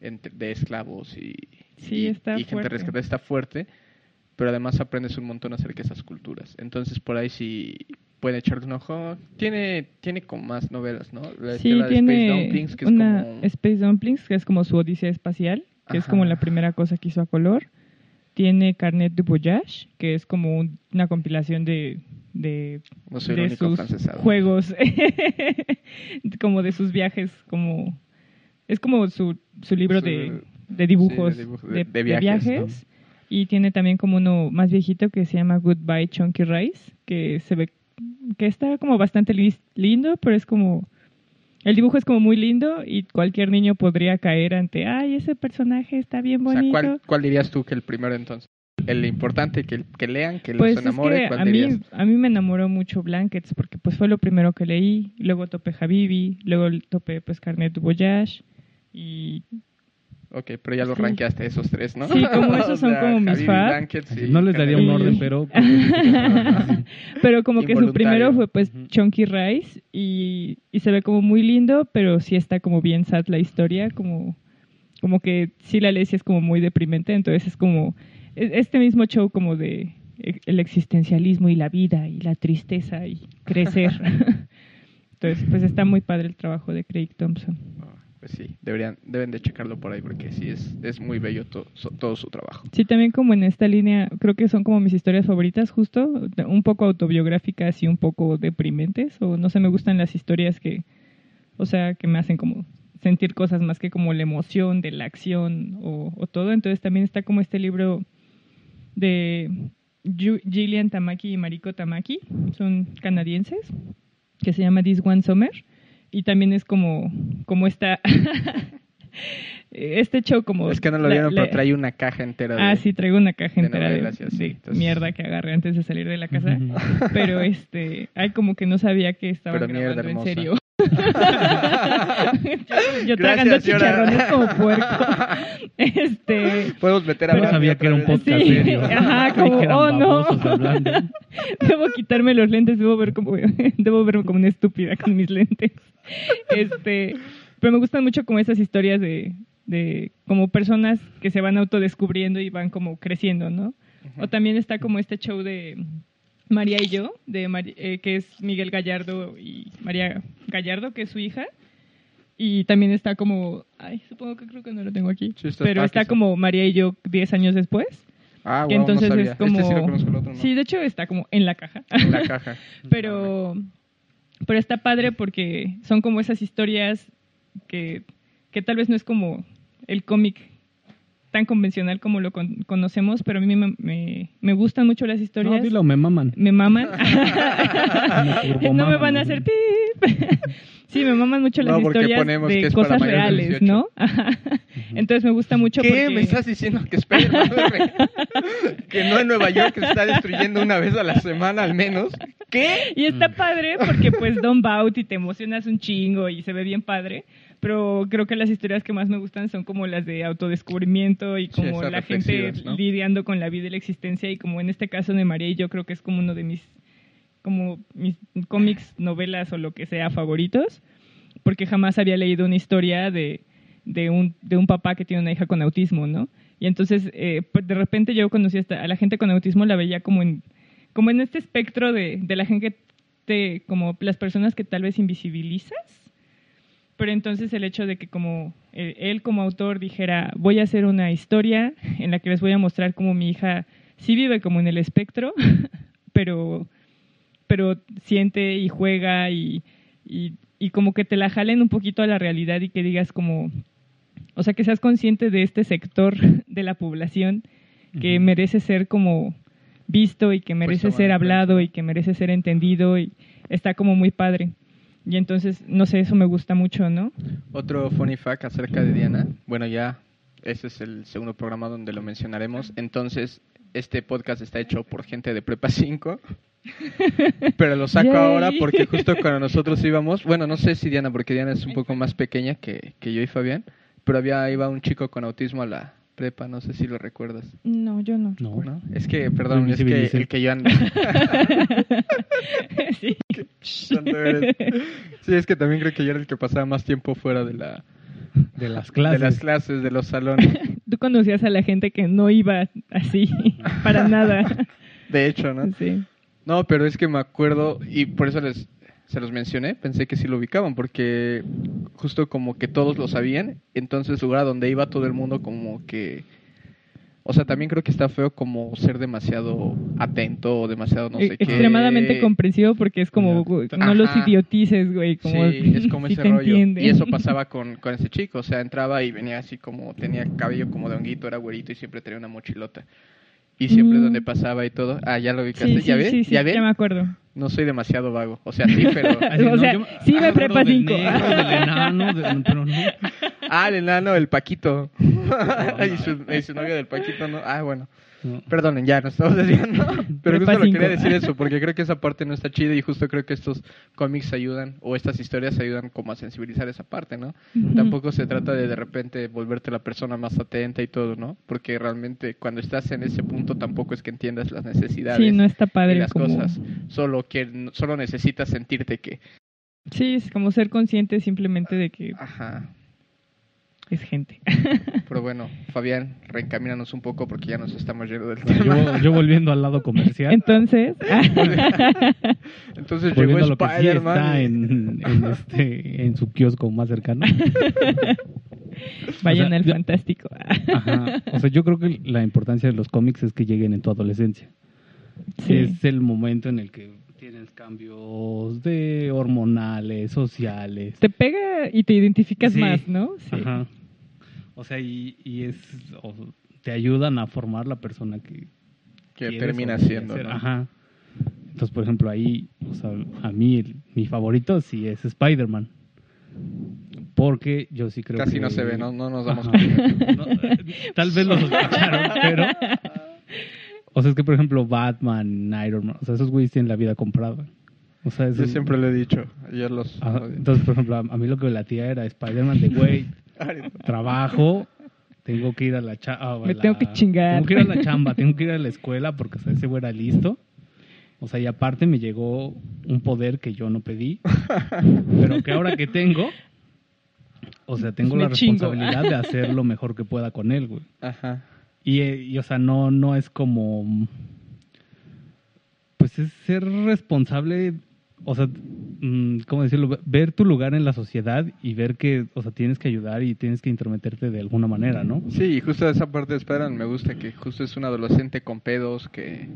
entre- de esclavos y, Sí, y, está y gente rescatada. Está fuerte, pero además aprendes un montón acerca de esas culturas. Entonces, por ahí sí pueden echarle un ojo. Tiene, tiene como más novelas, ¿no? La, Sí, de tiene Space Dumplings, que es una como... Space Dumplings, que es como su odisea espacial, que es como la primera cosa que hizo a color. Tiene Carnet de Voyage, que es como un- una compilación de, de, No sus francesado. juegos, [LAUGHS] como de sus viajes, como es como su, su libro Su- de, de dibujos, sí, de dibujo- de, de- de de viajes. Y tiene también como uno más viejito que se llama Goodbye Chunky Rice, que se ve que está como bastante lindo, pero es como el dibujo es como muy lindo y cualquier niño podría caer ante, ay, ese personaje está bien O sea, bonito. ¿cuál, ¿cuál dirías tú que el primero entonces? El importante, que, que lean, que Pues los es enamore, que ¿cuál a mí, a mí me enamoró mucho Blankets porque pues fue lo primero que leí, luego topé Habibi, luego topé pues Carnet du Voyage y Ok, pero ya lo Sí. rankeaste esos tres, ¿no? Sí, como [LAUGHS] esos son como mis y no les daría un Y- orden, pero... [LAUGHS] pero como que su primero fue pues. Chunky Rice y, y se ve como muy lindo, pero sí está como bien sad la historia, como, como que sí la lees y es como muy deprimente, entonces es como es- este mismo show como de e- el existencialismo y la vida y la tristeza y crecer. [LAUGHS] entonces pues está muy padre el trabajo de Craig Thompson. Pues sí, deberían, deben de checarlo por ahí porque sí es, es muy bello to- so- todo su trabajo. Sí, también como en esta línea, creo que son como mis historias favoritas, justo, un poco autobiográficas y un poco deprimentes, o no sé, me gustan las historias que, o sea, que me hacen como sentir cosas más que como la emoción de la acción o, o todo. Entonces también está como este libro de Gillian Tamaki y Mariko Tamaki, son canadienses, que se llama This One Summer, y también es como, como esta... [LAUGHS] Este show como... Es que no lo vieron, la- pero trae una caja entera de... Ah, sí, traigo una caja de entera de, de mierda que agarré antes de salir de la casa. Pero este, ay, como que no sabía que [LAUGHS] mierda grabando en serio. Yo, yo tragando Gracias, señora. chicharrones como puerco. [LAUGHS] Este, Podemos meter a No Brandy sabía que era un podcast Sí, serio. ajá, como, oh, no. [LAUGHS] debo quitarme los lentes, debo ver como [LAUGHS] debo verme como una estúpida con mis lentes. Este, pero me gustan mucho como esas historias de de como personas que se van autodescubriendo y van como creciendo, ¿no? O también está como este show de María y yo, de Mari- eh, que es Miguel Gallardo y María Gallardo, que es su hija. Y también está como, ay, supongo que creo que no lo tengo aquí, Sí, está- pero está como María y yo 10 años después. Ah, wow, entonces no sabía. es como... Este sí lo conozco, el otro no. Sí, de hecho está como en la caja. En la caja. [LAUGHS] pero, pero está padre porque son como esas historias que, que tal vez no es como el cómic tan convencional como lo con- conocemos, pero a mí me, me, me gustan mucho las No, historias. dilo, me maman. me maman. [LAUGHS] Me no me van a ¿no? hacer pip. [LAUGHS] sí, me maman mucho las No, historias ponemos que de cosas de reales, 18. ¿no? [LAUGHS] Entonces me gusta mucho ¿Qué? porque... ¿Me estás diciendo que duerme? que no en Nueva York se está destruyendo una vez a la semana al menos. ¿Qué? Y está padre porque pues Don Bout y te emocionas un chingo y se ve bien padre. Pero creo que las historias que más me gustan son como las de autodescubrimiento y como la gente lidiando con la vida y la existencia. Y como en este caso de María y yo creo que es como uno de mis como mis cómics, novelas o lo que sea favoritos. Porque jamás había leído una historia de, de, un, de un papá que tiene una hija con autismo, ¿no? Y entonces, eh, pues de repente yo conocí hasta a la gente con autismo, la veía como en, como en este espectro de, de la gente, como las personas que tal vez invisibilizas. Pero entonces el hecho de que como eh, él como autor dijera, voy a hacer una historia en la que les voy a mostrar cómo mi hija sí vive como en el espectro, [LAUGHS] pero, pero siente y juega y, y, y como que te la jalen un poquito a la realidad y que digas como, o sea, que seas consciente de este sector [LAUGHS] de la población que merece ser como visto y que merece tomar ser hablado y que merece ser entendido y está como muy padre. Y entonces, no sé, eso me gusta mucho, ¿no? Otro funny fact acerca de Diana. Bueno, ya ese es el segundo programa donde lo mencionaremos. Entonces, este podcast está hecho por gente de Prepa 5. [LAUGHS] Pero lo saco Yay. ahora porque justo [LAUGHS] cuando nosotros íbamos, bueno, no sé si Diana, porque Diana es un poco más pequeña que, que yo y Fabián, pero había iba un chico con autismo a la prepa, no sé si lo recuerdas. No, yo no. No. ¿no? Es que, perdón, es que el que yo ando. [LAUGHS] sí. [LAUGHS] Sí, es que también creo que yo era el que pasaba más tiempo fuera de la De las clases. de las clases, de los salones. [LAUGHS] Tú conocías a la gente que no iba así, para nada. De hecho, ¿no? Sí. No, pero es que me acuerdo y por eso les se los mencioné, pensé que sí lo ubicaban porque justo como que todos lo sabían, entonces lugar a donde iba todo el mundo como que o sea, también creo que está feo como ser demasiado atento o demasiado no sé E- qué. Extremadamente comprensivo porque es como, güey, no los idiotices, güey. Como, sí, es como ese rollo. Y eso [LAUGHS] pasaba con, con ese chico. O sea, entraba y venía así como, tenía cabello como de honguito, era güerito y siempre tenía una mochilota. Y siempre Mm. donde pasaba y todo. Ah, ya lo ubicaste. Sí, ¿Ya sí, ves? sí, ¿Ya ves? ya me acuerdo. No soy demasiado vago. O sea, sí, pero... [LAUGHS] Así, O sea, yo- sí me prepa del cinco. negro, del [LAUGHS] enano, de- [LAUGHS] pero no. Ah, el enano, el Paquito. y, su, y su novio del Paquito, ¿no? Ah, bueno. No. Perdonen, ya, nos estamos desviando. [LAUGHS] [LAUGHS] Pero justo lo quería decir eso, [LAUGHS] porque creo que esa parte no está chida y justo creo que estos cómics ayudan, o estas historias ayudan como a sensibilizar esa parte, ¿no? Tampoco se trata de de repente volverte la persona más atenta y todo, ¿no? Porque realmente cuando estás en ese punto tampoco es que entiendas las necesidades Sí, no está y padre las como... cosas. Solo que solo necesitas sentirte que, Sí, es como ser consciente simplemente de que ajá. Es gente. Pero bueno, Fabián, reencamínanos un poco porque ya nos estamos yendo del tema. Yo, yo volviendo al lado comercial, Entonces, [LAUGHS] Entonces llegó sí Spider-Man. está y- en, en, este, en su kiosco más cercano. vayan O sea, al fantástico. Ajá. O sea, yo creo que la importancia de los cómics es que lleguen en tu adolescencia. Sí. Es el momento en el que tienes cambios de hormonales, sociales. Te pega y te identificas Sí. más, ¿no? Sí. Ajá. O sea, y, y es o- te ayudan a formar la persona que que termina siendo. ¿no? Ajá. Entonces, por ejemplo, ahí, o sea, a mí el- mi favorito sí es Spider-Man. Porque yo sí creo Casi que... no se ve, no, no nos damos cuenta. No, eh, tal vez lo [LAUGHS] sospecharon, pero... [LAUGHS] O sea, es que, por ejemplo, Batman, Iron Man, o sea, esos güeyes tienen la vida comprada. O sea, es Yo siempre lo he dicho. Ayer los... Ajá. Entonces, por ejemplo, a, a mí lo que me latía era Spider-Man de, güey, [LAUGHS] trabajo, tengo que ir a la chamba. Me tengo que chingar. Tengo que ir a la [LAUGHS] chamba, tengo que ir a la escuela porque o sea, ese güey era listo. O sea, y aparte me llegó un poder que yo no pedí, [LAUGHS] pero que ahora que tengo, o sea, tengo Pues me la chingo. responsabilidad de hacer lo mejor que pueda con él, güey. Ajá. Y, eh, y, o sea, no, no es como. Pues es ser responsable. O sea, mm, ¿cómo decirlo? Ver tu lugar en la sociedad y ver que, o sea, tienes que ayudar y tienes que intrometerte de alguna manera, ¿no? Sí, y justo esa parte de Spider-Man me gusta, que justo es un adolescente con pedos que,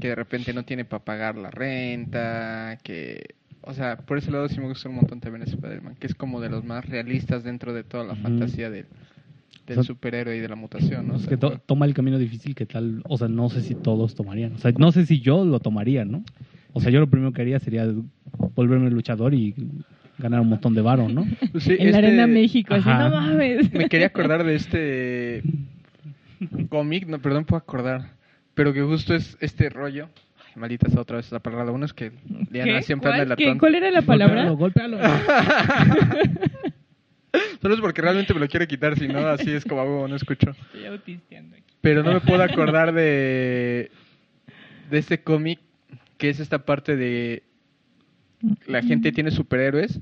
que de repente no tiene para pagar la renta, que... O sea, por ese lado sí me gusta un montón también Spider-Man, que es como de los más realistas dentro de toda la fantasía del, del O sea, superhéroe y de la mutación, ¿no? O Es sea, que to- toma el camino difícil que tal, o sea, no sé si todos tomarían. O sea, no sé si yo lo tomaría, ¿no? O sea, yo lo primero que haría sería volverme luchador y ganar un montón de varo, ¿no? [LAUGHS] pues sí, En la este- Arena México, así, no mames. [LAUGHS] Me quería acordar de este cómic, no, perdón, puedo acordar, pero que justo es este rollo. Ay, maldita sea otra vez la palabra. Uno es que Diana ¿Qué? siempre anda en la ¿Cuál? ¿Cuál era la palabra? Golpéalo, golpéalo. [LAUGHS] Solo es porque realmente me lo quiere quitar, si no, así es como hago, no escucho. Estoy autisteando aquí. Pero no me puedo acordar de, de este cómic, que es esta parte de la gente tiene superhéroes.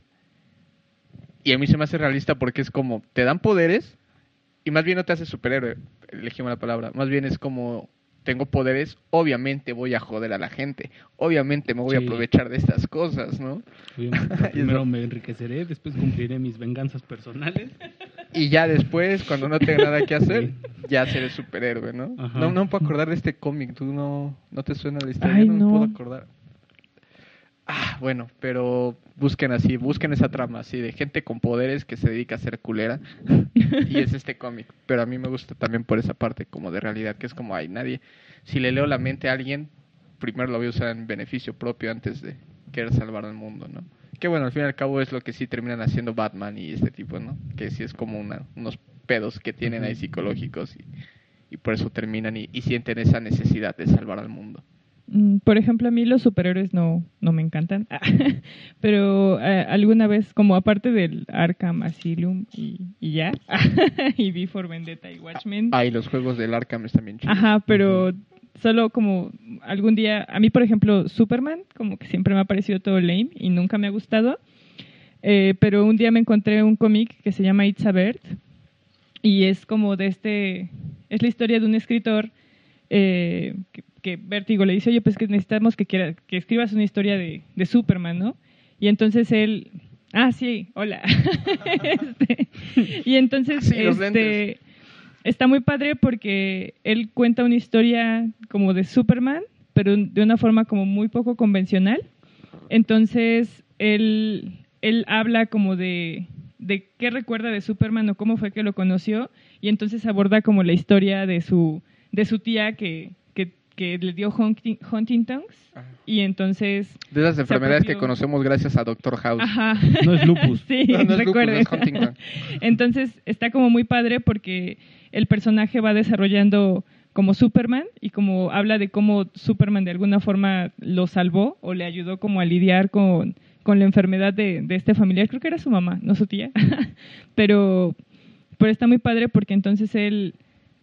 Y a mí se me hace realista porque es como, te dan poderes y más bien no te hace superhéroe, elegimos la palabra. Más bien es como, tengo poderes, obviamente voy a joder a la gente. Obviamente me voy a aprovechar de estas cosas, ¿no? [LAUGHS] Primero me enriqueceré, después cumpliré mis venganzas personales. [LAUGHS] Y ya después, cuando no tenga nada que hacer, ya seré superhéroe, ¿no? Ajá. No, no me puedo acordar de este cómic, tú no, no te suena la historia, Ay, no, no. me puedo acordar. Ah, bueno, pero busquen así, busquen esa trama así de gente con poderes que se dedica a ser culera. y es este cómic, pero a mí me gusta también por esa parte como de realidad, que es como, hay nadie, si le leo la mente a alguien, primero lo voy a usar en beneficio propio antes de querer salvar al mundo, ¿no? Que bueno, al fin y al cabo es lo que sí terminan haciendo Batman y este tipo, ¿no? Que sí es como una, unos pedos que tienen ahí psicológicos y, y por eso terminan y, y sienten esa necesidad de salvar al mundo. Mm, Por ejemplo, a mí los superhéroes no, no me encantan, [LAUGHS] pero eh, alguna vez, como aparte del Arkham Asylum y, y ya, [LAUGHS] y V for Vendetta y Watchmen, Ah, y los juegos del Arkham están bien chidos. ajá, pero solo como algún día, a mí por ejemplo Superman, como que siempre me ha parecido todo lame y nunca me ha gustado, eh, pero un día me encontré un cómic que se llama It's a Bird y es como de este, es la historia de un escritor eh, que, que Vértigo le dice, oye, pues que necesitamos que, quiera, que escribas una historia de, de Superman, ¿no? Y entonces él, ah, sí, hola. [LAUGHS] Este, y entonces, Sí, este, está muy padre porque él cuenta una historia como de Superman, pero de una forma como muy poco convencional. Entonces, él, él habla como de, de qué recuerda de Superman o cómo fue que lo conoció, y entonces aborda como la historia de su, de su tía que, que le dio Hunting- Huntington's Ajá. y entonces De esas enfermedades que conocemos gracias a Doctor House. ajá No es lupus. [LAUGHS] sí No, no es lupus, es Huntington. [LAUGHS] entonces está como muy padre porque el personaje va desarrollando como Superman y como habla de cómo Superman de alguna forma lo salvó o le ayudó como a lidiar con, con la enfermedad de, de este familiar. Creo que era su mamá, no su tía. [LAUGHS] pero, pero está muy padre porque entonces él,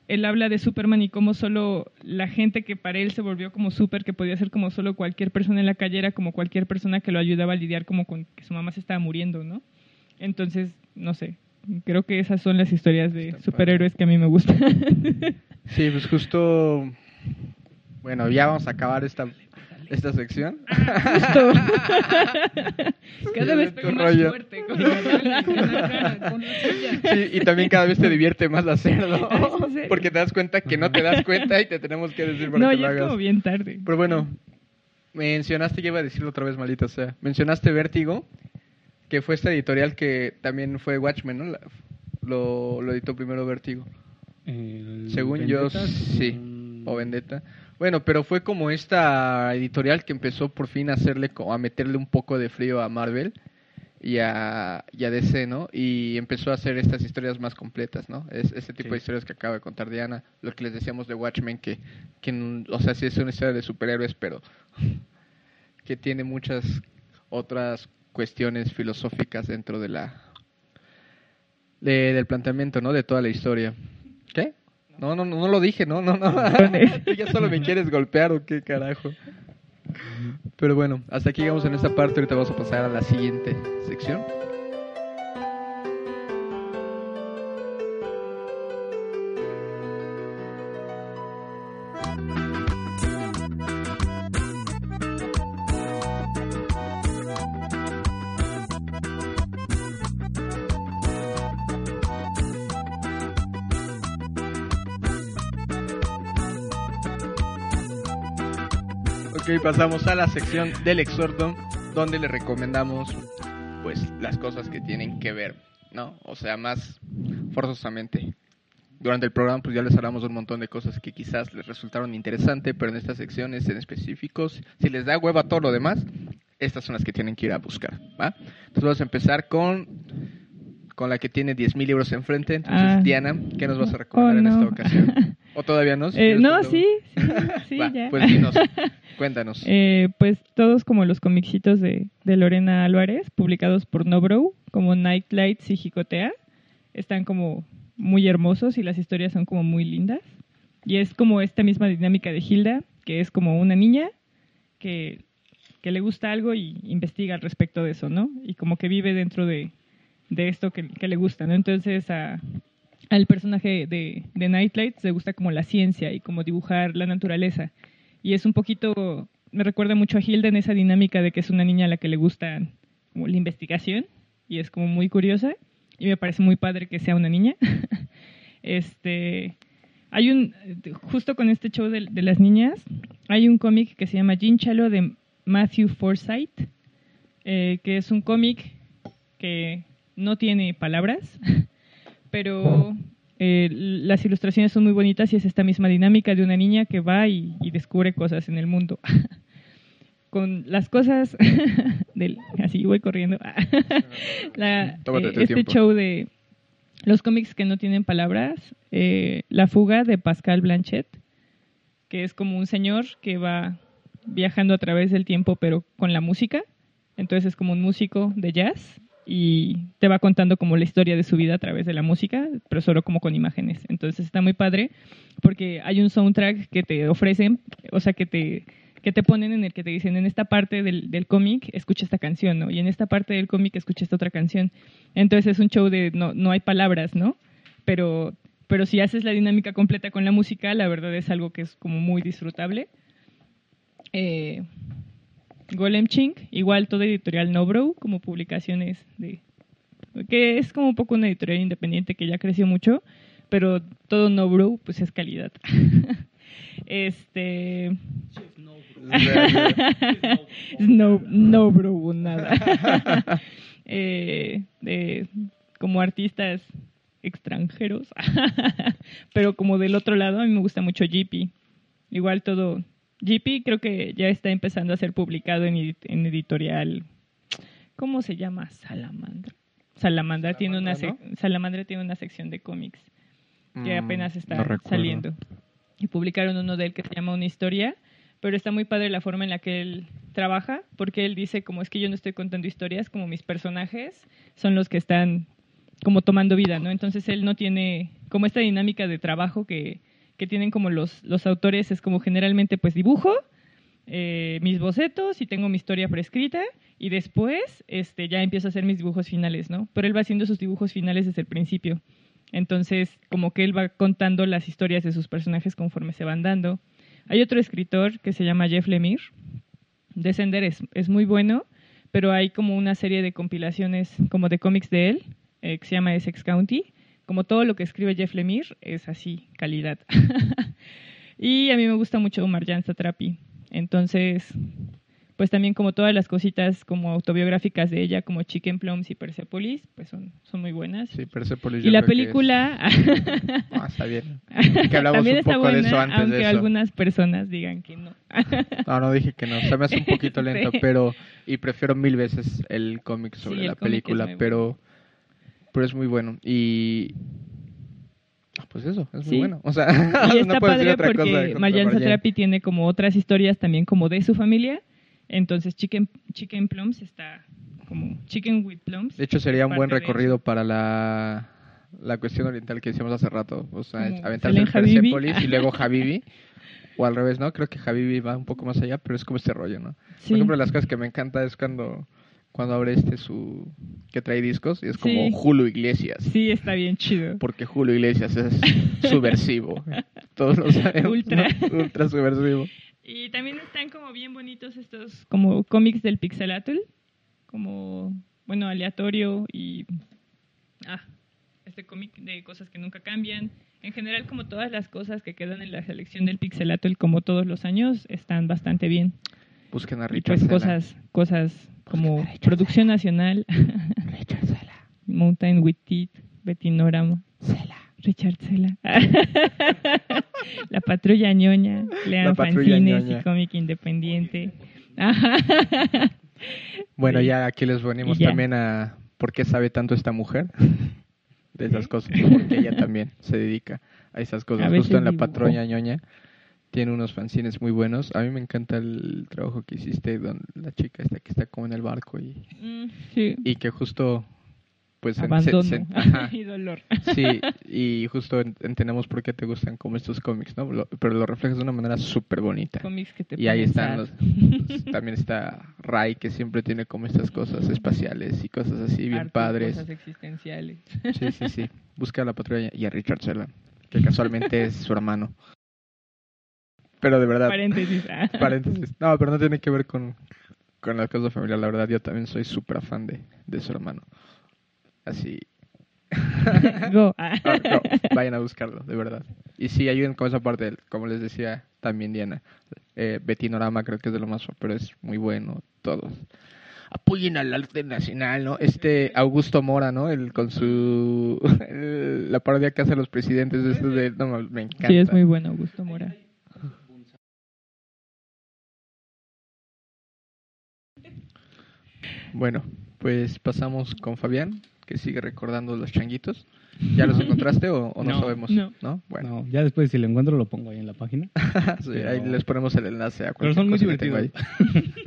él habla de Superman y cómo solo la gente que para él se volvió como super, que podía ser como solo cualquier persona en la calle, era como cualquier persona que lo ayudaba a lidiar como con que su mamá se estaba muriendo, ¿no? Entonces, no sé, creo que esas son las historias de Está superhéroes que a mí me gustan. Sí, pues justo. Bueno, ya vamos a acabar esta, esta sección. Justo. [LAUGHS] Cada vez Tu pego más rollo. fuerte con la, con la cara, con la silla. Sí, y también cada vez te divierte más hacerlo. ¿Es en serio? Porque te das cuenta que no te das cuenta y te tenemos que decir para No, que lo es hagas. como bien tarde. Pero bueno, mencionaste, ya iba a decirlo otra vez, maldita sea. Mencionaste Vértigo, que fue esta editorial que también fue Watchmen, ¿no? La- lo, lo editó primero Vértigo. El Según yo, sí. O Vendetta. Bueno, pero fue como esta editorial que empezó por fin a hacerle, a meterle un poco de frío a Marvel y a, y a DC, ¿no? Y empezó a hacer estas historias más completas, ¿no? Es, ese tipo Sí. de historias que acaba de contar Diana, lo que les decíamos de Watchmen, que, que, o sea, sí es una historia de superhéroes, pero [LAUGHS] que tiene muchas otras cuestiones filosóficas dentro de la de- del planteamiento, ¿no? De toda la historia. ¿Qué? No, no, no, no lo dije, no, no, no. [LAUGHS] Tú ya solo me quieres golpear o qué carajo. Pero bueno, hasta aquí llegamos en esta parte. Ahorita vamos a pasar a la siguiente sección. Pasamos a la sección del exhorto, donde le recomendamos, pues, las cosas que tienen que ver, ¿no? O sea, más forzosamente. Durante el programa, pues ya les hablamos de un montón de cosas que quizás les resultaron interesantes, pero en estas secciones en específicos, si les da hueva todo lo demás, estas son las que tienen que ir a buscar, ¿va? Entonces vamos a empezar con, con la que tiene 10.000 libros enfrente. Entonces, Ah. Diana, ¿qué nos vas a recomendar Oh, en no. esta ocasión? ¿O todavía no? Si [LAUGHS] Eh, no, sí, sí, sí, [LAUGHS] Va, ya. Pues dinos, [LAUGHS] cuéntanos. Eh, pues todos como los comicitos de, Lorena Álvarez, publicados por Nobrow, como Nightlights y Jicotea, están como muy hermosos y las historias son como muy lindas. Y es como esta misma dinámica de Hilda, que es como una niña que, que le gusta algo y investiga al respecto de eso, ¿no? Y como que vive dentro de, de esto que, le gusta, ¿no? Entonces al personaje de, de Nightlights le gusta como la ciencia y como dibujar la naturaleza. Y es un poquito, me recuerda mucho a Hilda en esa dinámica de que es una niña a la que le gusta la investigación y es como muy curiosa y me parece muy padre que sea una niña. [LAUGHS] este, hay un, justo con este show de, las niñas, hay un cómic que se llama Jean Chalo de Matthew Forsyth, eh, que es un cómic que no tiene palabras, [LAUGHS] pero eh, las ilustraciones son muy bonitas y es esta misma dinámica de una niña que va y, y descubre cosas en el mundo. [LAUGHS] Con las cosas [LAUGHS] del... Así voy corriendo. [LAUGHS] La- eh, este show de los cómics que no tienen palabras, eh, La fuga de Pascal Blanchet, que es como un señor que va viajando a través del tiempo pero con la música. Entonces es como un músico de jazz y te va contando como la historia de su vida a través de la música, pero solo como con imágenes. Entonces está muy padre porque hay un soundtrack que te ofrecen, o sea, que te, que te ponen en el que te dicen, en esta parte del, del cómic escucha esta canción, ¿no? Y en esta parte del cómic escucha esta otra canción. Entonces es un show de no, no hay palabras, ¿no? Pero, pero si haces la dinámica completa con la música, la verdad es algo que es como muy disfrutable. Eh, Golem Chink, igual toda editorial Nobrow, como publicaciones de... que es como un poco una editorial independiente que ya creció mucho, pero todo Nobrow pues es calidad. [LAUGHS] este... [LAUGHS] No, no, bro, nada. [LAUGHS] Eh, de- como artistas extranjeros. Pero como del otro lado, a mí me gusta mucho Jeepy. igual todo. GP creo que ya está empezando a ser publicado en, edi- en editorial. ¿Cómo se llama? Salamandra. Salamandra tiene una sec- Salamandra tiene una sección de cómics que Mm, apenas está no saliendo. Y publicaron uno de él que se llama Una historia, pero está muy padre la forma en la que él trabaja, porque él dice como es que yo no estoy contando historias, como mis personajes son los que están como tomando vida, ¿no? Entonces él no tiene como esta dinámica de trabajo que, que tienen como los, los autores, es como generalmente pues dibujo, eh, mis bocetos y tengo mi historia prescrita y después este, ya empiezo a hacer mis dibujos finales, ¿no? Pero él va haciendo sus dibujos finales desde el principio. Entonces, como que él va contando las historias de sus personajes conforme se van dando. Hay otro escritor que se llama Jeff Lemire. Descender es, es muy bueno, pero hay como una serie de compilaciones como de cómics de él, eh, que se llama Essex County. Como todo lo que escribe Jeff Lemire es así, calidad. [LAUGHS] y a mí me gusta mucho Marjan Satrapi. Entonces, pues también como todas las cositas como autobiográficas de ella, como Chicken Plums y Persepolis, pues son, son muy buenas. Sí, Persepolis. y la que película [LAUGHS] Ah, está bien. Que hablamos también un poco de buena, eso antes aunque de eso. algunas personas digan que no. [LAUGHS] No, no dije que no. Se me hace un poquito lento, Sí. pero. Y prefiero mil veces el cómic sobre Sí, el la cómic película, pero. Pero es muy bueno. Y. ah, Pues eso, es muy bueno. O sea, y [LAUGHS] está no puedo decir padre otra cosa porque contra Marjan. Satrapi tiene como otras historias también como de su familia. Entonces Chicken, Chicken Plums está como Chicken with Plums. De hecho, sería un buen recorrido para la, la cuestión oriental que decíamos hace rato. O sea, Como aventarse. Persepolis y [LAUGHS] luego Habibi. O al revés, ¿no? Creo que Habibi va un poco más allá, pero es como este rollo, ¿no? Sí. Por ejemplo, las cosas que me encanta es cuando, cuando abre este su... que trae discos y es como Sí. Julio Iglesias. Sí, está bien chido. Porque Julio Iglesias es [LAUGHS] subversivo. Todos lo sabemos. Ultra. ¿no? [LAUGHS] Ultra subversivo. Y también están como bien bonitos estos como cómics del Pixelatl, como bueno, aleatorio y ah, este cómic de cosas que nunca cambian. En general, como todas las cosas que quedan en la selección del Pixelatl, como todos los años, están bastante bien. Busquen a Y Richard pues Sela. cosas, cosas como a producción nacional, [LAUGHS] Richard Sela. Mountain with Teeth, Betty Norama, Sela. Richard Sela. [LAUGHS] La patrulla ñoña, lean La patrulla fanzines ñoña. y cómic independiente. [LAUGHS] Bueno, Sí. ya aquí les venimos también a por qué sabe tanto esta mujer de esas cosas, porque ella también se dedica a esas A cosas. veces Justo en la dibujo. patrulla ñoña tiene unos fanzines muy buenos. A mí me encanta el trabajo que hiciste con la chica esta que está como en el barco y, Mm, sí. y que justo pues en- se- Abandono se- [LAUGHS] ajá, [LAUGHS] y dolor. Sí, y justo en- entendemos por qué te gustan como estos cómics, ¿no? Lo- pero lo reflejas de una manera súper bonita. Cómics que te Y ahí están los, también está Ray que siempre tiene como estas cosas espaciales y cosas así bien padres. Cosas existenciales. Sí, sí, sí. Busca a la patrulla y a Richard Sela, que casualmente es su hermano. Pero de verdad, Paréntesis. ah. [LAUGHS] paréntesis. No, pero no tiene que ver con, con la cosa familiar. La verdad, yo también soy súper fan de, de su hermano. Así. [LAUGHS] Go. [LAUGHS] ah. No, vayan a buscarlo, de verdad. Y sí, ayuden con esa parte, como les decía también Diana. Eh, Betinorama creo que es de lo más, pero es muy bueno, todos. Apoyen al arte nacional, ¿no? Este Augusto Mora, ¿no? El con su el- la parodia que hace los presidentes de estos de no me encanta. Sí, es muy bueno, Augusto Mora. Bueno, pues pasamos con Fabián, que sigue recordando los changuitos. ¿Ya los encontraste o, o no, No, sabemos? no. Bueno, No, ya después si lo encuentro lo pongo ahí en la página. [LAUGHS] sí, pero- ahí les ponemos el enlace a Pero cualquier son muy cosa que tengo divertidos. ahí. [LAUGHS]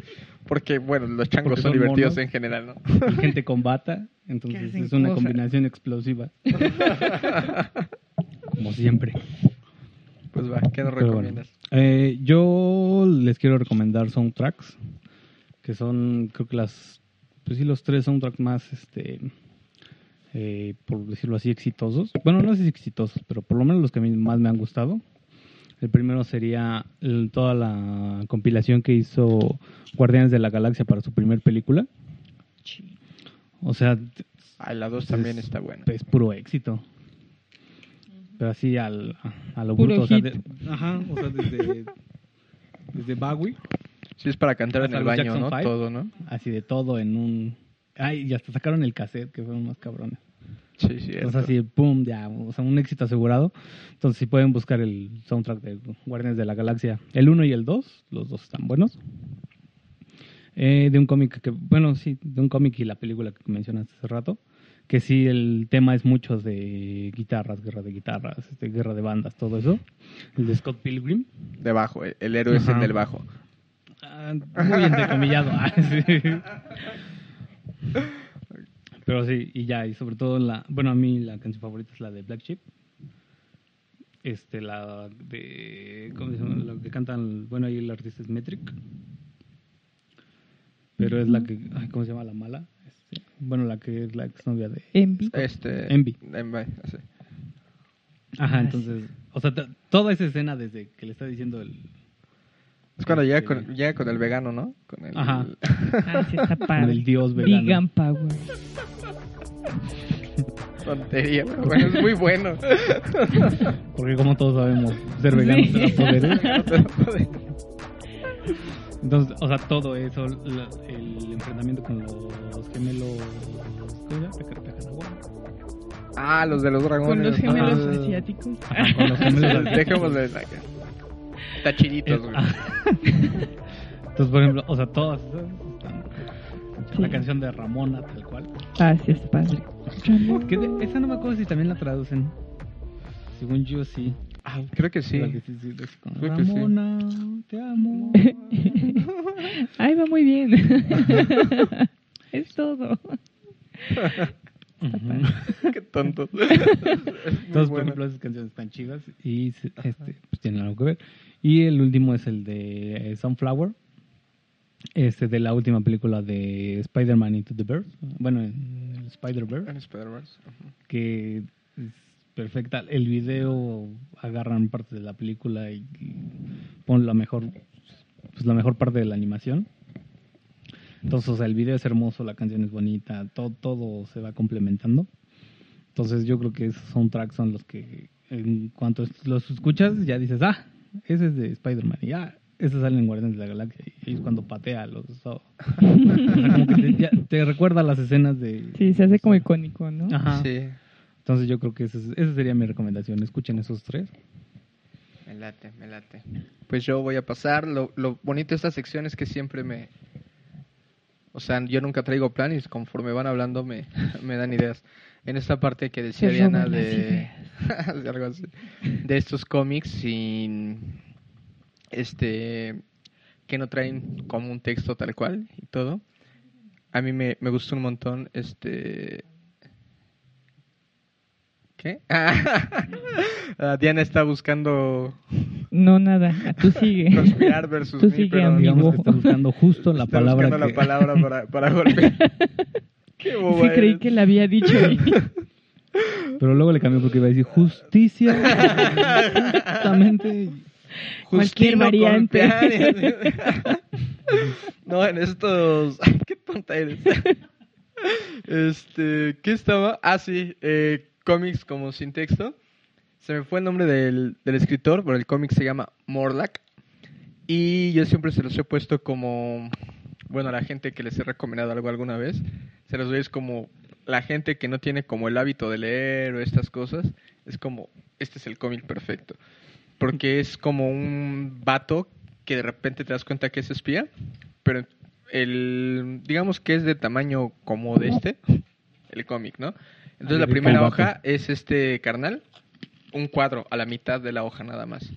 Porque, bueno, los changos Porque son, son divertidos monos. en general, ¿no? Y gente con bata, entonces es una combinación explosiva. [LAUGHS] Como siempre. Pues va, ¿qué nos Pero bueno. recomiendas? Eh, yo les quiero recomendar soundtracks, que son, creo que las, pues sí, los tres soundtracks más, este, eh, por decirlo así, exitosos. Bueno, no sé si exitosos, pero por lo menos los que a mí más me han gustado. El primero sería el- toda la compilación que hizo Guardianes de la Galaxia para su primer película. O sea, Ah, la 2 es- también está buena. es puro éxito. Pero así al, a, lo Puro bruto. O sea, hit. de- ajá, o sea, desde, [LAUGHS] desde Bowie, Sí, es para cantar en el baño, Jackson ¿no? Five. Todo, ¿no? así de todo en un... Ay, y hasta sacaron el cassette, que fueron más cabrones. Sí, sí. Sea, así, pum, ya, o sea, un éxito asegurado. Entonces, si pueden buscar el soundtrack de Guardianes de la Galaxia, el 1 y el 2, los dos están buenos. Eh, de un cómic que, bueno, sí, de un cómic y la película que mencionaste hace rato, que sí, el tema es mucho de guitarras, guerra de guitarras, este, guerra de bandas, todo eso. El de Scott Pilgrim. De bajo, el, el héroe es el Ajá. del bajo. Ah, muy entrecomillado. Ah, [LAUGHS] sí. Pero sí, y ya, y sobre todo la, bueno, a mí la canción favorita es la de Black Sheep. Este, la de, ¿cómo se llama? Lo que cantan, bueno, ahí el artista es Metric. Pero es la que, ay, ¿cómo se llama la mala? Este, bueno, la que es la exnovia de... Envy. Este. Envy. Envy, sí. Ajá, entonces, o sea, toda esa escena desde que le está diciendo el... Es cuando llega con, llega con el vegano, ¿no? Con el, Ajá. [LAUGHS] Ah, sí, está con padre. el dios vegano. Vegan Power. Tontería, pero bueno, es muy bueno. [LAUGHS] Porque como todos sabemos, ser vegano Sí. [LAUGHS] te da poderes. Entonces, o sea, todo eso, la- el enfrentamiento con los gemelos. Ah, los de los dragones. Con los gemelos Ah. asiáticos. Ajá, con los gemelos asiáticos. Tachiritos, güey. [LAUGHS] Entonces, por ejemplo, o sea, todas están- La Sí. canción de Ramona, tal cual. Ah, sí, es padre. Que de- esa no me acuerdo si también la traducen. Según yo, sí. Ah, creo que sí. Que sí, que. Ramona, te amo. [LAUGHS] Ay, va muy bien. [LAUGHS] es todo. Qué tonto. Entonces, por ejemplo, esas canciones están chidas y este, pues, tienen algo que ver. Y el último es el de eh, Sunflower, este de la última película de Spider-Man Into the Verse. Bueno, en el Spider-Verse, Spider-Verse. Ujú. que es perfecta. El video agarran parte de la película y, y ponen la mejor, pues la mejor parte de la animación. Entonces, o sea, el video es hermoso, la canción es bonita, todo, todo se va complementando. Entonces, yo creo que esos soundtracks son los que, en cuanto los escuchas, ya dices, ah, ese es de Spider-Man, y ah, ese sale en Guardianes de la Galaxia, y es cuando patea los. [LAUGHS] como que te, ya- te recuerda las escenas de. Sí, se hace como icónico, ¿no? Ajá. Sí. Entonces, yo creo que ese es- esa sería mi recomendación. Escuchen esos tres. Me late, me late. Pues yo voy a pasar. Lo, lo bonito de esta sección es que siempre me... O sea, yo nunca traigo planes. Conforme van hablando me, [LAUGHS] me dan ideas. En esta parte que decía Se Diana de... ideas. [LAUGHS] de algo así, de estos cómics sin... Este... Que no traen como un texto tal cual y todo. A mí me, me gustó un montón este... ¿Qué? [LAUGHS] Ah, Diana está buscando No, nada. Ah, Tú sigue. conspirar versus Tú mí, sigue, pero amigo. Digamos que está buscando justo la está palabra buscando que... la palabra para, para [LAUGHS] golpear. Qué boba Sí, creí eres. que la había dicho. ahí. Pero luego le cambió porque iba a decir justicia. Justamente. Cualquier variante. No, en estos... Ay, qué tonta eres. Este, ¿qué estaba? Ah, sí, eh, cómics como sin texto. Se me fue el nombre del, del escritor, pero el cómic se llama Morlack. Y yo siempre se los he puesto como, bueno, a la gente que les he recomendado algo alguna vez, se los doy es como la gente que no tiene como el hábito de leer o estas cosas, es como, este es el cómic perfecto. Porque es como un vato que de repente te das cuenta que es espía, pero el, digamos que es de tamaño como de este, el cómic, ¿no? Entonces la primera hoja es este carnal, un cuadro a la mitad de la hoja nada más.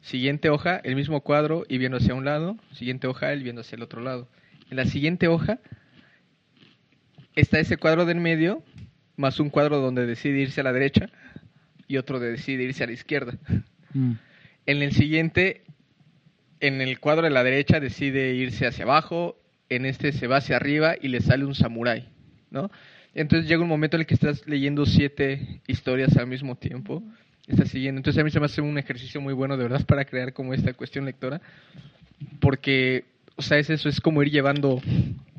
Siguiente hoja, el mismo cuadro y viendo hacia un lado. Siguiente hoja, él viendo hacia el otro lado. En la siguiente hoja está ese cuadro del medio, más un cuadro donde decide irse a la derecha y otro de decide irse a la izquierda. Mm. En el siguiente, en el cuadro de la derecha decide irse hacia abajo, en este se va hacia arriba y le sale un samurái, ¿no? Entonces llega un momento en el que estás leyendo siete historias al mismo tiempo, estás siguiendo. Entonces a mí se me hace un ejercicio muy bueno de verdad para crear como esta cuestión lectora, porque, o sea, es eso, es como ir llevando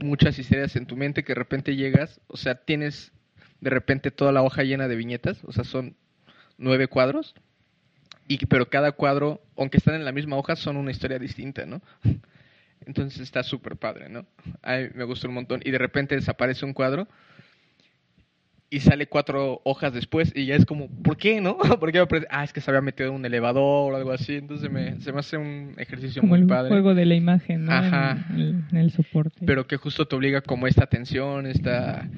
muchas historias en tu mente que de repente llegas, o sea, tienes de repente toda la hoja llena de viñetas, o sea, son nueve cuadros, y pero cada cuadro, aunque están en la misma hoja, son una historia distinta, ¿no? [LAUGHS] Entonces está súper padre, ¿no? A mí me gustó un montón. Y de repente desaparece un cuadro y sale cuatro hojas después y ya es como, ¿por qué, no? [LAUGHS] ¿Por qué me? Ah, es que se había metido en un elevador o algo así, entonces me, se me hace un ejercicio Como muy el padre. juego de la imagen, ¿no? Ajá. En, el- en el soporte. Pero que justo te obliga como esta tensión, esta...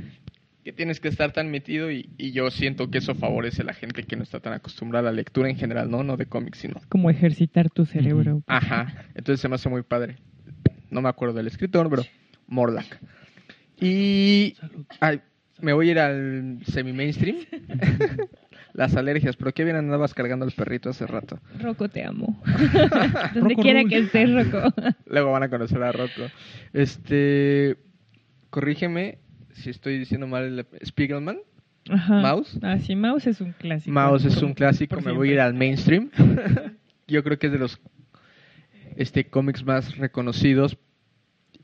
que tienes que estar tan metido y, y yo siento que eso favorece a la gente que no está tan acostumbrada a la lectura en general, ¿no? No de cómics, sino... Como ejercitar tu cerebro. Ajá, entonces se me hace muy padre. No me acuerdo del escritor, pero Morlack. Y ay, me voy a ir al semi-mainstream. [LAUGHS] Las alergias, pero qué bien andabas cargando al perrito hace rato. Rocco, te amo. [LAUGHS] Donde quiera que estés, Rocco. Luego van a conocer a Rocco. Este, corrígeme si estoy diciendo mal el Spiegelman. Ajá. Mouse. Ah, sí, Mouse es un clásico. Mouse es un clásico, me voy a ir al mainstream. [LAUGHS] Yo creo que es de los este cómics más reconocidos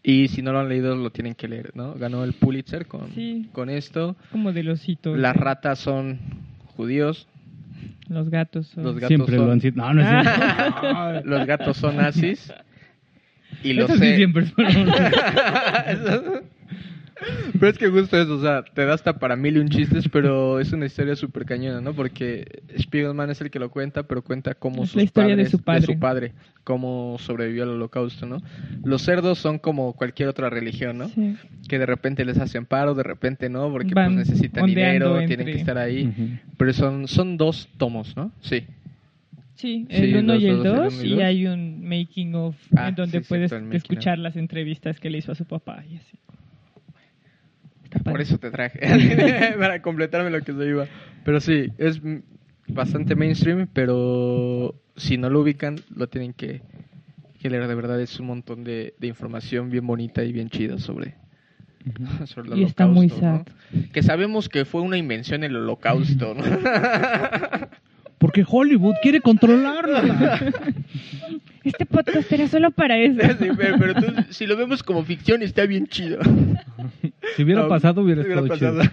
y si no lo han leído lo tienen que leer, ¿no? Ganó el Pulitzer con, Sí. con esto. Como de los hitos. Las ratas son judíos, Los gatos. son- los gatos Siempre son lo han sido. No, no es [LAUGHS] cierto. [LAUGHS] los gatos son nazis y los Eso sí siempre [LAUGHS] Pero es que justo eso, o sea, te da hasta para mil y un chistes, pero es una historia súper cañona, ¿no? Porque Spiegelman es el que lo cuenta, pero cuenta cómo sus la historia de padres- su padre. padre, cómo sobrevivió al holocausto, ¿no? Los cerdos son como cualquier otra religión, ¿no? Sí. Que de repente les hacen paro, de repente no, porque Van pues necesitan dinero, entre- tienen que estar ahí. Pero son, son dos tomos, ¿no? Sí. Sí, Sí, el 1 los y el dos, el 2 uno y hay un making of Ah, en donde sí, puedes escuchar las entrevistas que le hizo a su papá y así. Por eso te traje, [LAUGHS] para completarme lo que se iba. Pero sí, es bastante mainstream, pero si no lo ubican, lo tienen que, que leer. De verdad, es un montón de, de información bien bonita y bien chida sobre, [LAUGHS] sobre el Y está muy holocausto, ¿no? Que sabemos que fue una invención el holocausto, ¿no? [LAUGHS] Porque Hollywood quiere controlarla. Este podcast era solo para eso. [LAUGHS] Sí, pero, pero tú, si lo vemos como ficción, está bien chido. [LAUGHS] Si hubiera No, pasado, hubiera si estado pasado- chido.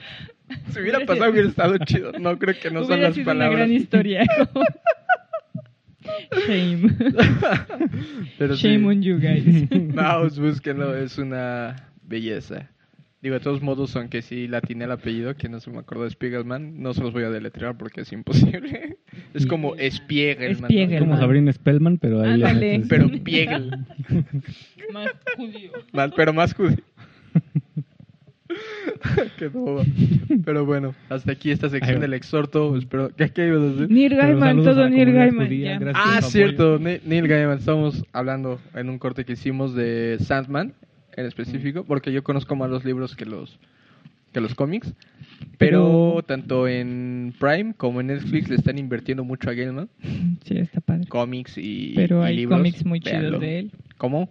[LAUGHS] Si hubiera pasado, hubiera estado chido. No creo que no son Hubiera las sido palabras. una gran historia. Shame. Pero sí. Shame on you guys. Mouse, búsquenlo, es una belleza. Digo, de todos modos, aunque sí latiné el apellido, que no se me acuerdo de Spiegelman, no se los voy a deletrear porque es imposible. [LAUGHS] Es como Spiegelman. ¿no? Spiegelman. Como Sabrina Spellman, pero ahí Pero Piegel. [LAUGHS] Más judío. Más- pero más judío. [LAUGHS] Qué boba. Pero bueno, hasta aquí esta sección del exhorto. Espero que qué ibas a decir? Neil Gaiman, saludos a todo Neil Gaiman. judía, gracias. Ah, cierto, Neil Gaiman. Estamos hablando en un corte que hicimos de Sandman en específico, porque yo conozco más los libros que los que los cómics. Pero, tanto en Prime como en Netflix le están invirtiendo mucho a Gaiman, Sí, está padre. cómics y Pero y hay libros. cómics muy Véanlo. chidos de él. ¿Cómo?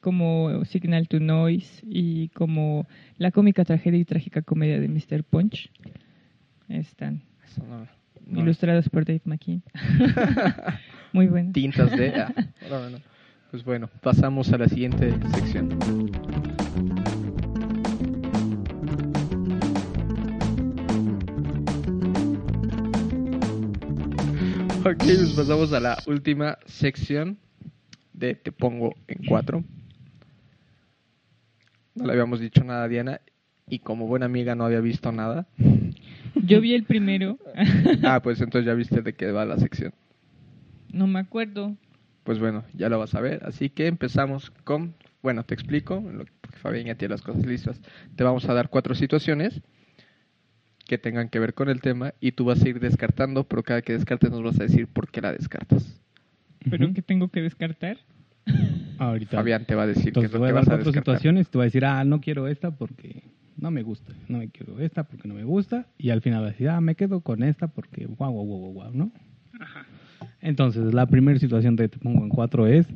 Como Signal to Noise y como la cómica tragedia y trágica comedia de Mr. Punch. Están no- no- ilustrados por Dave McKean. [LAUGHS] muy bueno. tintas de... ah, [LAUGHS] no. Pues bueno, pasamos a la siguiente sección. Ok, pues pasamos a la última sección de Te pongo en cuatro. No le habíamos dicho nada a Diana y como buena amiga no había visto nada. Yo vi el primero. Ah, pues entonces ya viste de qué va la sección. no me acuerdo. Pues bueno, ya lo vas a ver. Así que empezamos con. Bueno, te explico, porque Fabián ya tiene las cosas listas. Te vamos a dar cuatro situaciones que tengan que ver con el tema y tú vas a ir descartando, pero cada que descartes nos vas a decir por qué la descartas. ¿Pero qué tengo que descartar? Ahorita. Fabián te va a decir qué Entonces es lo voy a que vas a cuatro descartar. situaciones. Te voy a decir, ah, no quiero esta porque no me gusta. No me quiero esta porque no me gusta. Y al final vas a decir, ah, me quedo con esta porque guau, guau, guau, guau, guau, ¿no? Entonces, la primera situación que te pongo en cuatro es,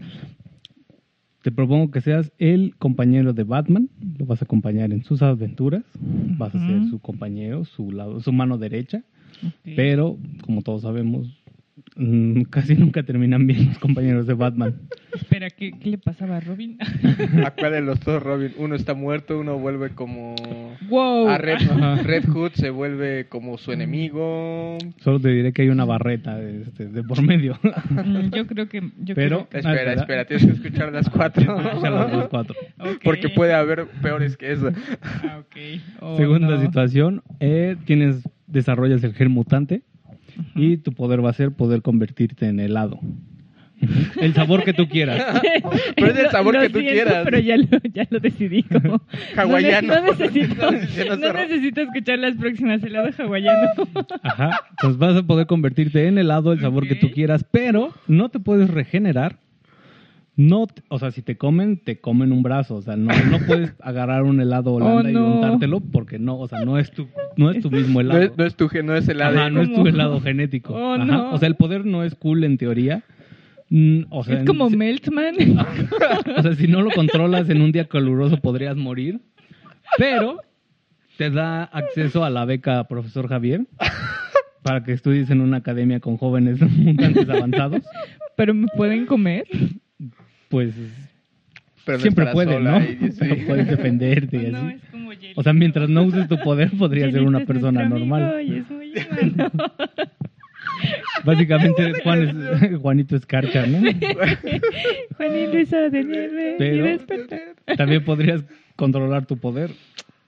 te propongo que seas el compañero de Batman, lo vas a acompañar en sus aventuras, vas a ser su compañero, su lado, su mano derecha, pero como todos sabemos, mm, [LAUGHS] casi nunca terminan bien los compañeros de Batman. Espera, ¿qué, qué le pasaba a Robin? ¿A cuál de los dos, Robin? Uno está muerto, uno vuelve como. Wow. A Red. Red Hood se vuelve como su enemigo. Solo te diré que hay una barreta de, este, de por medio. Mm, Yo creo que. Yo Pero- creo Espera, espera. espera, tienes que escuchar las cuatro. Ya las dos, cuatro. que-. Porque puede haber peores que eso. Ah. Oh, Segunda no. situación, eh, tienes, desarrollas el gen mutante y tu poder va a ser poder convertirte en helado. El sabor que tú quieras. [LAUGHS] Pero es el sabor lo que tú siento, quieras. Pero ya lo, ya lo decidí como... [LAUGHS] Hawaiano. No, ne- [LAUGHS] no necesito, no escuchar las próximas helado hawaiano. Ajá. Entonces vas a poder convertirte en helado, el sabor que tú quieras, pero no te puedes regenerar. No, o sea, si te comen, te comen un brazo. O sea, no, no puedes [LAUGHS] agarrar un helado holanda y Oh, no. untártelo porque no, o sea, no es tu, no es tu mismo No helado. es, no es tu gen, no es el Ajá, ADN. no es tu helado genético. Oh, Ajá. no. O sea, el poder no es cool en teoría. Mm, O sea, es como en- Meltman. [LAUGHS] O sea, si no lo controlas en un día caluroso podrías morir. Pero te da acceso a la beca Profesor Javier para que estudies en una academia con jóvenes mutantes avanzados. [LAUGHS] Pero me pueden comer. Pues Pero no siempre puedes, sola ¿no? sí. Pero [LAUGHS] puedes defenderte y [LAUGHS] No, así. es como Jelly. O sea, mientras no uses tu poder podrías ser una es persona normal. y es muy. [LAUGHS] Básicamente Juan es, Juanito Escarcha, ¿no? Juanito hizo de nieve y Pero-. También podrías controlar tu poder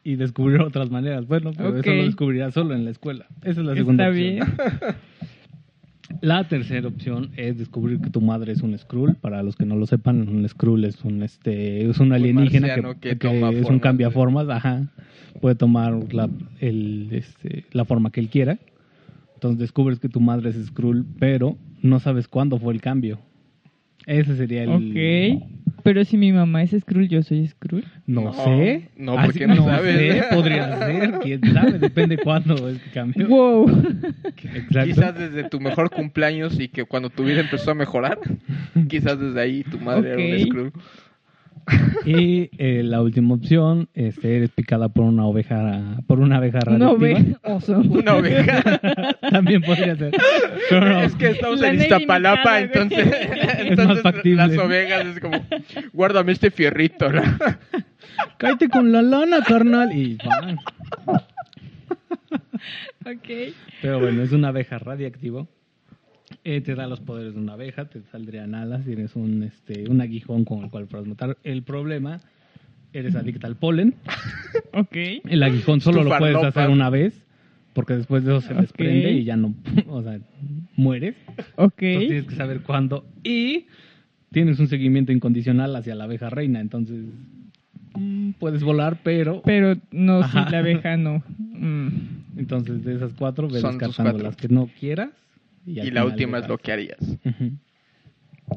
y descubrir otras maneras. Bueno, pero eso lo descubrirás solo en la escuela. Esa es la segunda Está opción. bien. La tercera opción es descubrir que tu madre es un Skrull. Para los que no lo sepan, un Skrull es un este es un alienígena que, marciano que que toma es un formas cambiaformas, ajá. Puede tomar la, el, este, la forma que él quiera. Entonces descubres que tu madre es Skrull, pero no sabes cuándo fue el cambio. Ese sería el Ok. Pero si mi mamá es Skrull, yo soy Skrull. No, No, sé. no, Así- porque no sabes. sé, podría ser, quién sabe, depende cuándo es que cambió. Wow. Exacto. Quizás desde tu mejor cumpleaños y que cuando tu vida empezó a mejorar, quizás desde ahí tu madre era Ok. un Skrull. [LAUGHS] Y eh, la última opción, este, eres picada por una oveja, por una abeja ve. Oso. Una oveja. [LAUGHS] También podría ser. Pero no. Es que estamos La en Iztapalapa, entonces, güey. entonces [LAUGHS] más factible. las ovejas es como, guárdame este fierrito. ¿no? Cállate con la lana, carnal. Y van. Ok. Pero bueno, es una abeja radiactiva. Eh, te da los poderes de una abeja, te saldrían alas, tienes un, este, un aguijón con el cual puedes matar. El problema, eres adicta al polen. [LAUGHS] Ok. El aguijón solo lo puedes farlopa. hacer una vez, porque después de eso se desprende y ya no, [LAUGHS] o sea, mueres. Ok. Entonces tienes que saber cuándo. Y tienes un seguimiento incondicional hacia la abeja reina, entonces mm, puedes volar, pero... Pero no, si la abeja no. [LAUGHS] Mm. Entonces de esas cuatro, tus descartando cuatro. las que no quieras. Y, la última es lo que harías.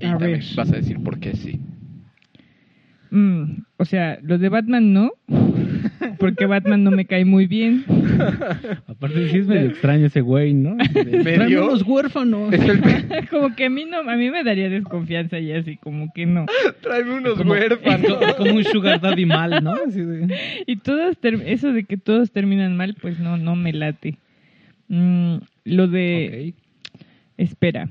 Y A también ver. vas a decir por qué sí. Mm, O sea, lo de Batman no. Porque Batman no me cae muy bien. Aparte sí es medio extraño ese güey, ¿no? De, "Tráeme Medio- unos huérfanos. El [LAUGHS] Como que a mí no, a mí me daría desconfianza y así, como que no. Tráeme unos como, huérfanos. es como un sugar daddy mal, ¿no? Así de- Y todos, ter- eso de que todos terminan mal, pues no, no me late. Mm, lo de. Espera,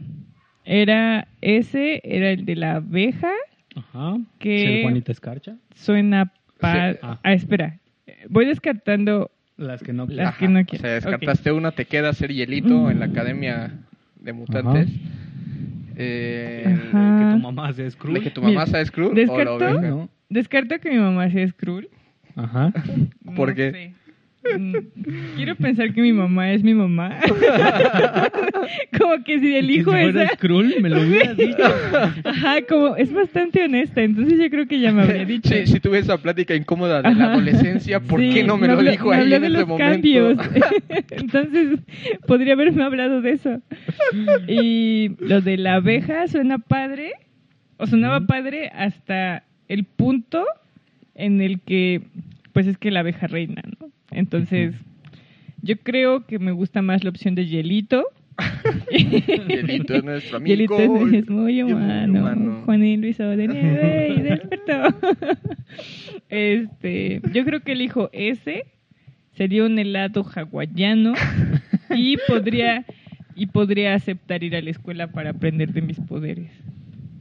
era ese, era el de la abeja, Ajá. Que- Ser Juanita Escarcha. suena pa... Sí, ah. Ah, espera, voy descartando Las que no Las que no O quiero. sea, descartaste una, te queda ser hielito en la academia de mutantes. Eh, Ajá. que tu mamá sea Skrull. de que tu mamá Mira, sea Skrull o oveja. ¿no? Descarto que mi mamá sea Skrull. Ajá. [LAUGHS] ¿Por No qué? sé. Quiero pensar que mi mamá es mi mamá. [LAUGHS] como que si elijo si fuera esa. Skrull, me lo hubiera [LAUGHS] dicho. Ajá, como es bastante honesta, entonces yo creo que ya me habría dicho. Sí, si tuve esa plática incómoda de la adolescencia, ¿por Sí, qué no me, lo habló- dijo me ahí en de ese los momento? cambios. [LAUGHS] entonces, podría haberme hablado de eso. Y lo de la abeja suena padre, o sonaba padre hasta el punto en el que, pues es que la abeja reina, ¿no? Entonces, yo creo que me gusta más la opción de hielito. [LAUGHS] Hielito es nuestro amigo. Hielito es, es muy y humano. humano. Juanín lo hizo de nieve y despertó. este, yo creo que elijo ese. Sería un helado hawaiano y podría y podría aceptar ir a la escuela para aprender de mis poderes.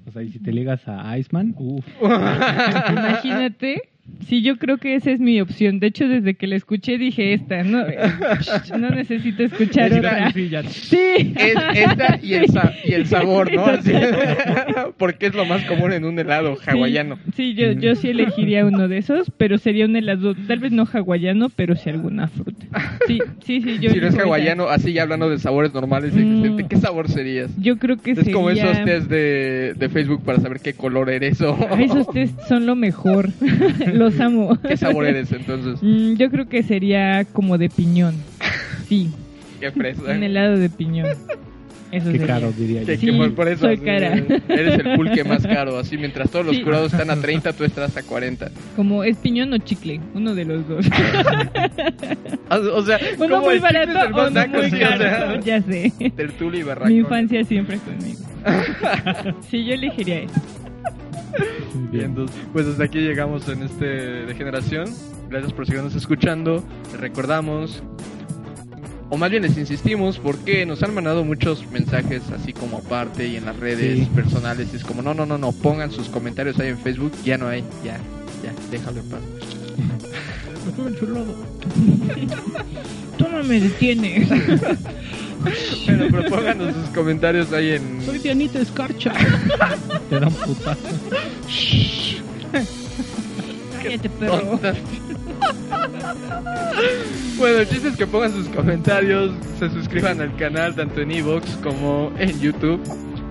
O sea, y si te ligas a Iceman, uff. [LAUGHS] Imagínate Sí, yo creo que esa es mi opción. De hecho, desde que la escuché dije esta. No, [LAUGHS] no necesito escuchar Esta, otra. Sí, ya. Sí. Es esta y el, sa- y el sabor, ¿no? Así. [LAUGHS] Porque es lo más común en un helado hawaiano. Sí, yo, yo sí elegiría uno de esos, pero sería un helado, tal vez no hawaiano, pero sí alguna fruta. Sí, sí, sí. Yo si no es hawaiano, así ya hablando de sabores normales, Mm. ¿de qué sabor serías? Yo creo que Es sería... como esos test de, de Facebook para saber qué color eres o Ay, esos test son lo mejor. [LAUGHS] Los amo. [LAUGHS] qué sabor eres entonces. Mm, yo creo que sería como de piñón. Sí, Qué fresa. un helado de piñón. Eso Qué sería. caro, diría yo. Sí, que por- por eso soy cara. eres el pulque más caro. Así mientras todos los Sí. curados están a 30, tú estás a 40. Como es piñón o chicle, uno de los dos. [LAUGHS] Ah, O sea, uno como muy barato o muy sí, o caro. sea, [LAUGHS] Ya sé. Tertulia y barracón. Mi infancia siempre conmigo. Sí, yo elegiría eso. Bien, [LAUGHS] bien. entonces, pues hasta aquí llegamos en este de generación. Gracias por seguirnos escuchando. Les recordamos, o más bien les insistimos, porque nos han mandado muchos mensajes así como aparte y en las redes Sí. personales. Es como, no, no, no, no, pongan sus comentarios ahí en Facebook. Ya no hay, ya, ya, déjalo en paz. [LAUGHS] [LAUGHS] Tú no me detienes. [LAUGHS] Pero, pero pónganos sus comentarios ahí en... Soy Dianita Escarcha. [LAUGHS] Te dan putazo. Cállate, perro. tontas. bueno, el chiste es que pongan sus comentarios, se suscriban al canal tanto en Evox como en YouTube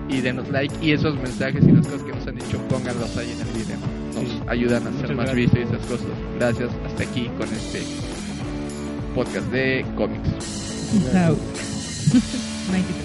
y denos like y esos mensajes y las cosas que nos han dicho pónganlos ahí en el. Ayudan a ser Muchas más vistos y esas cosas. Gracias, hasta aquí con este podcast de cómics. Peace out. 93.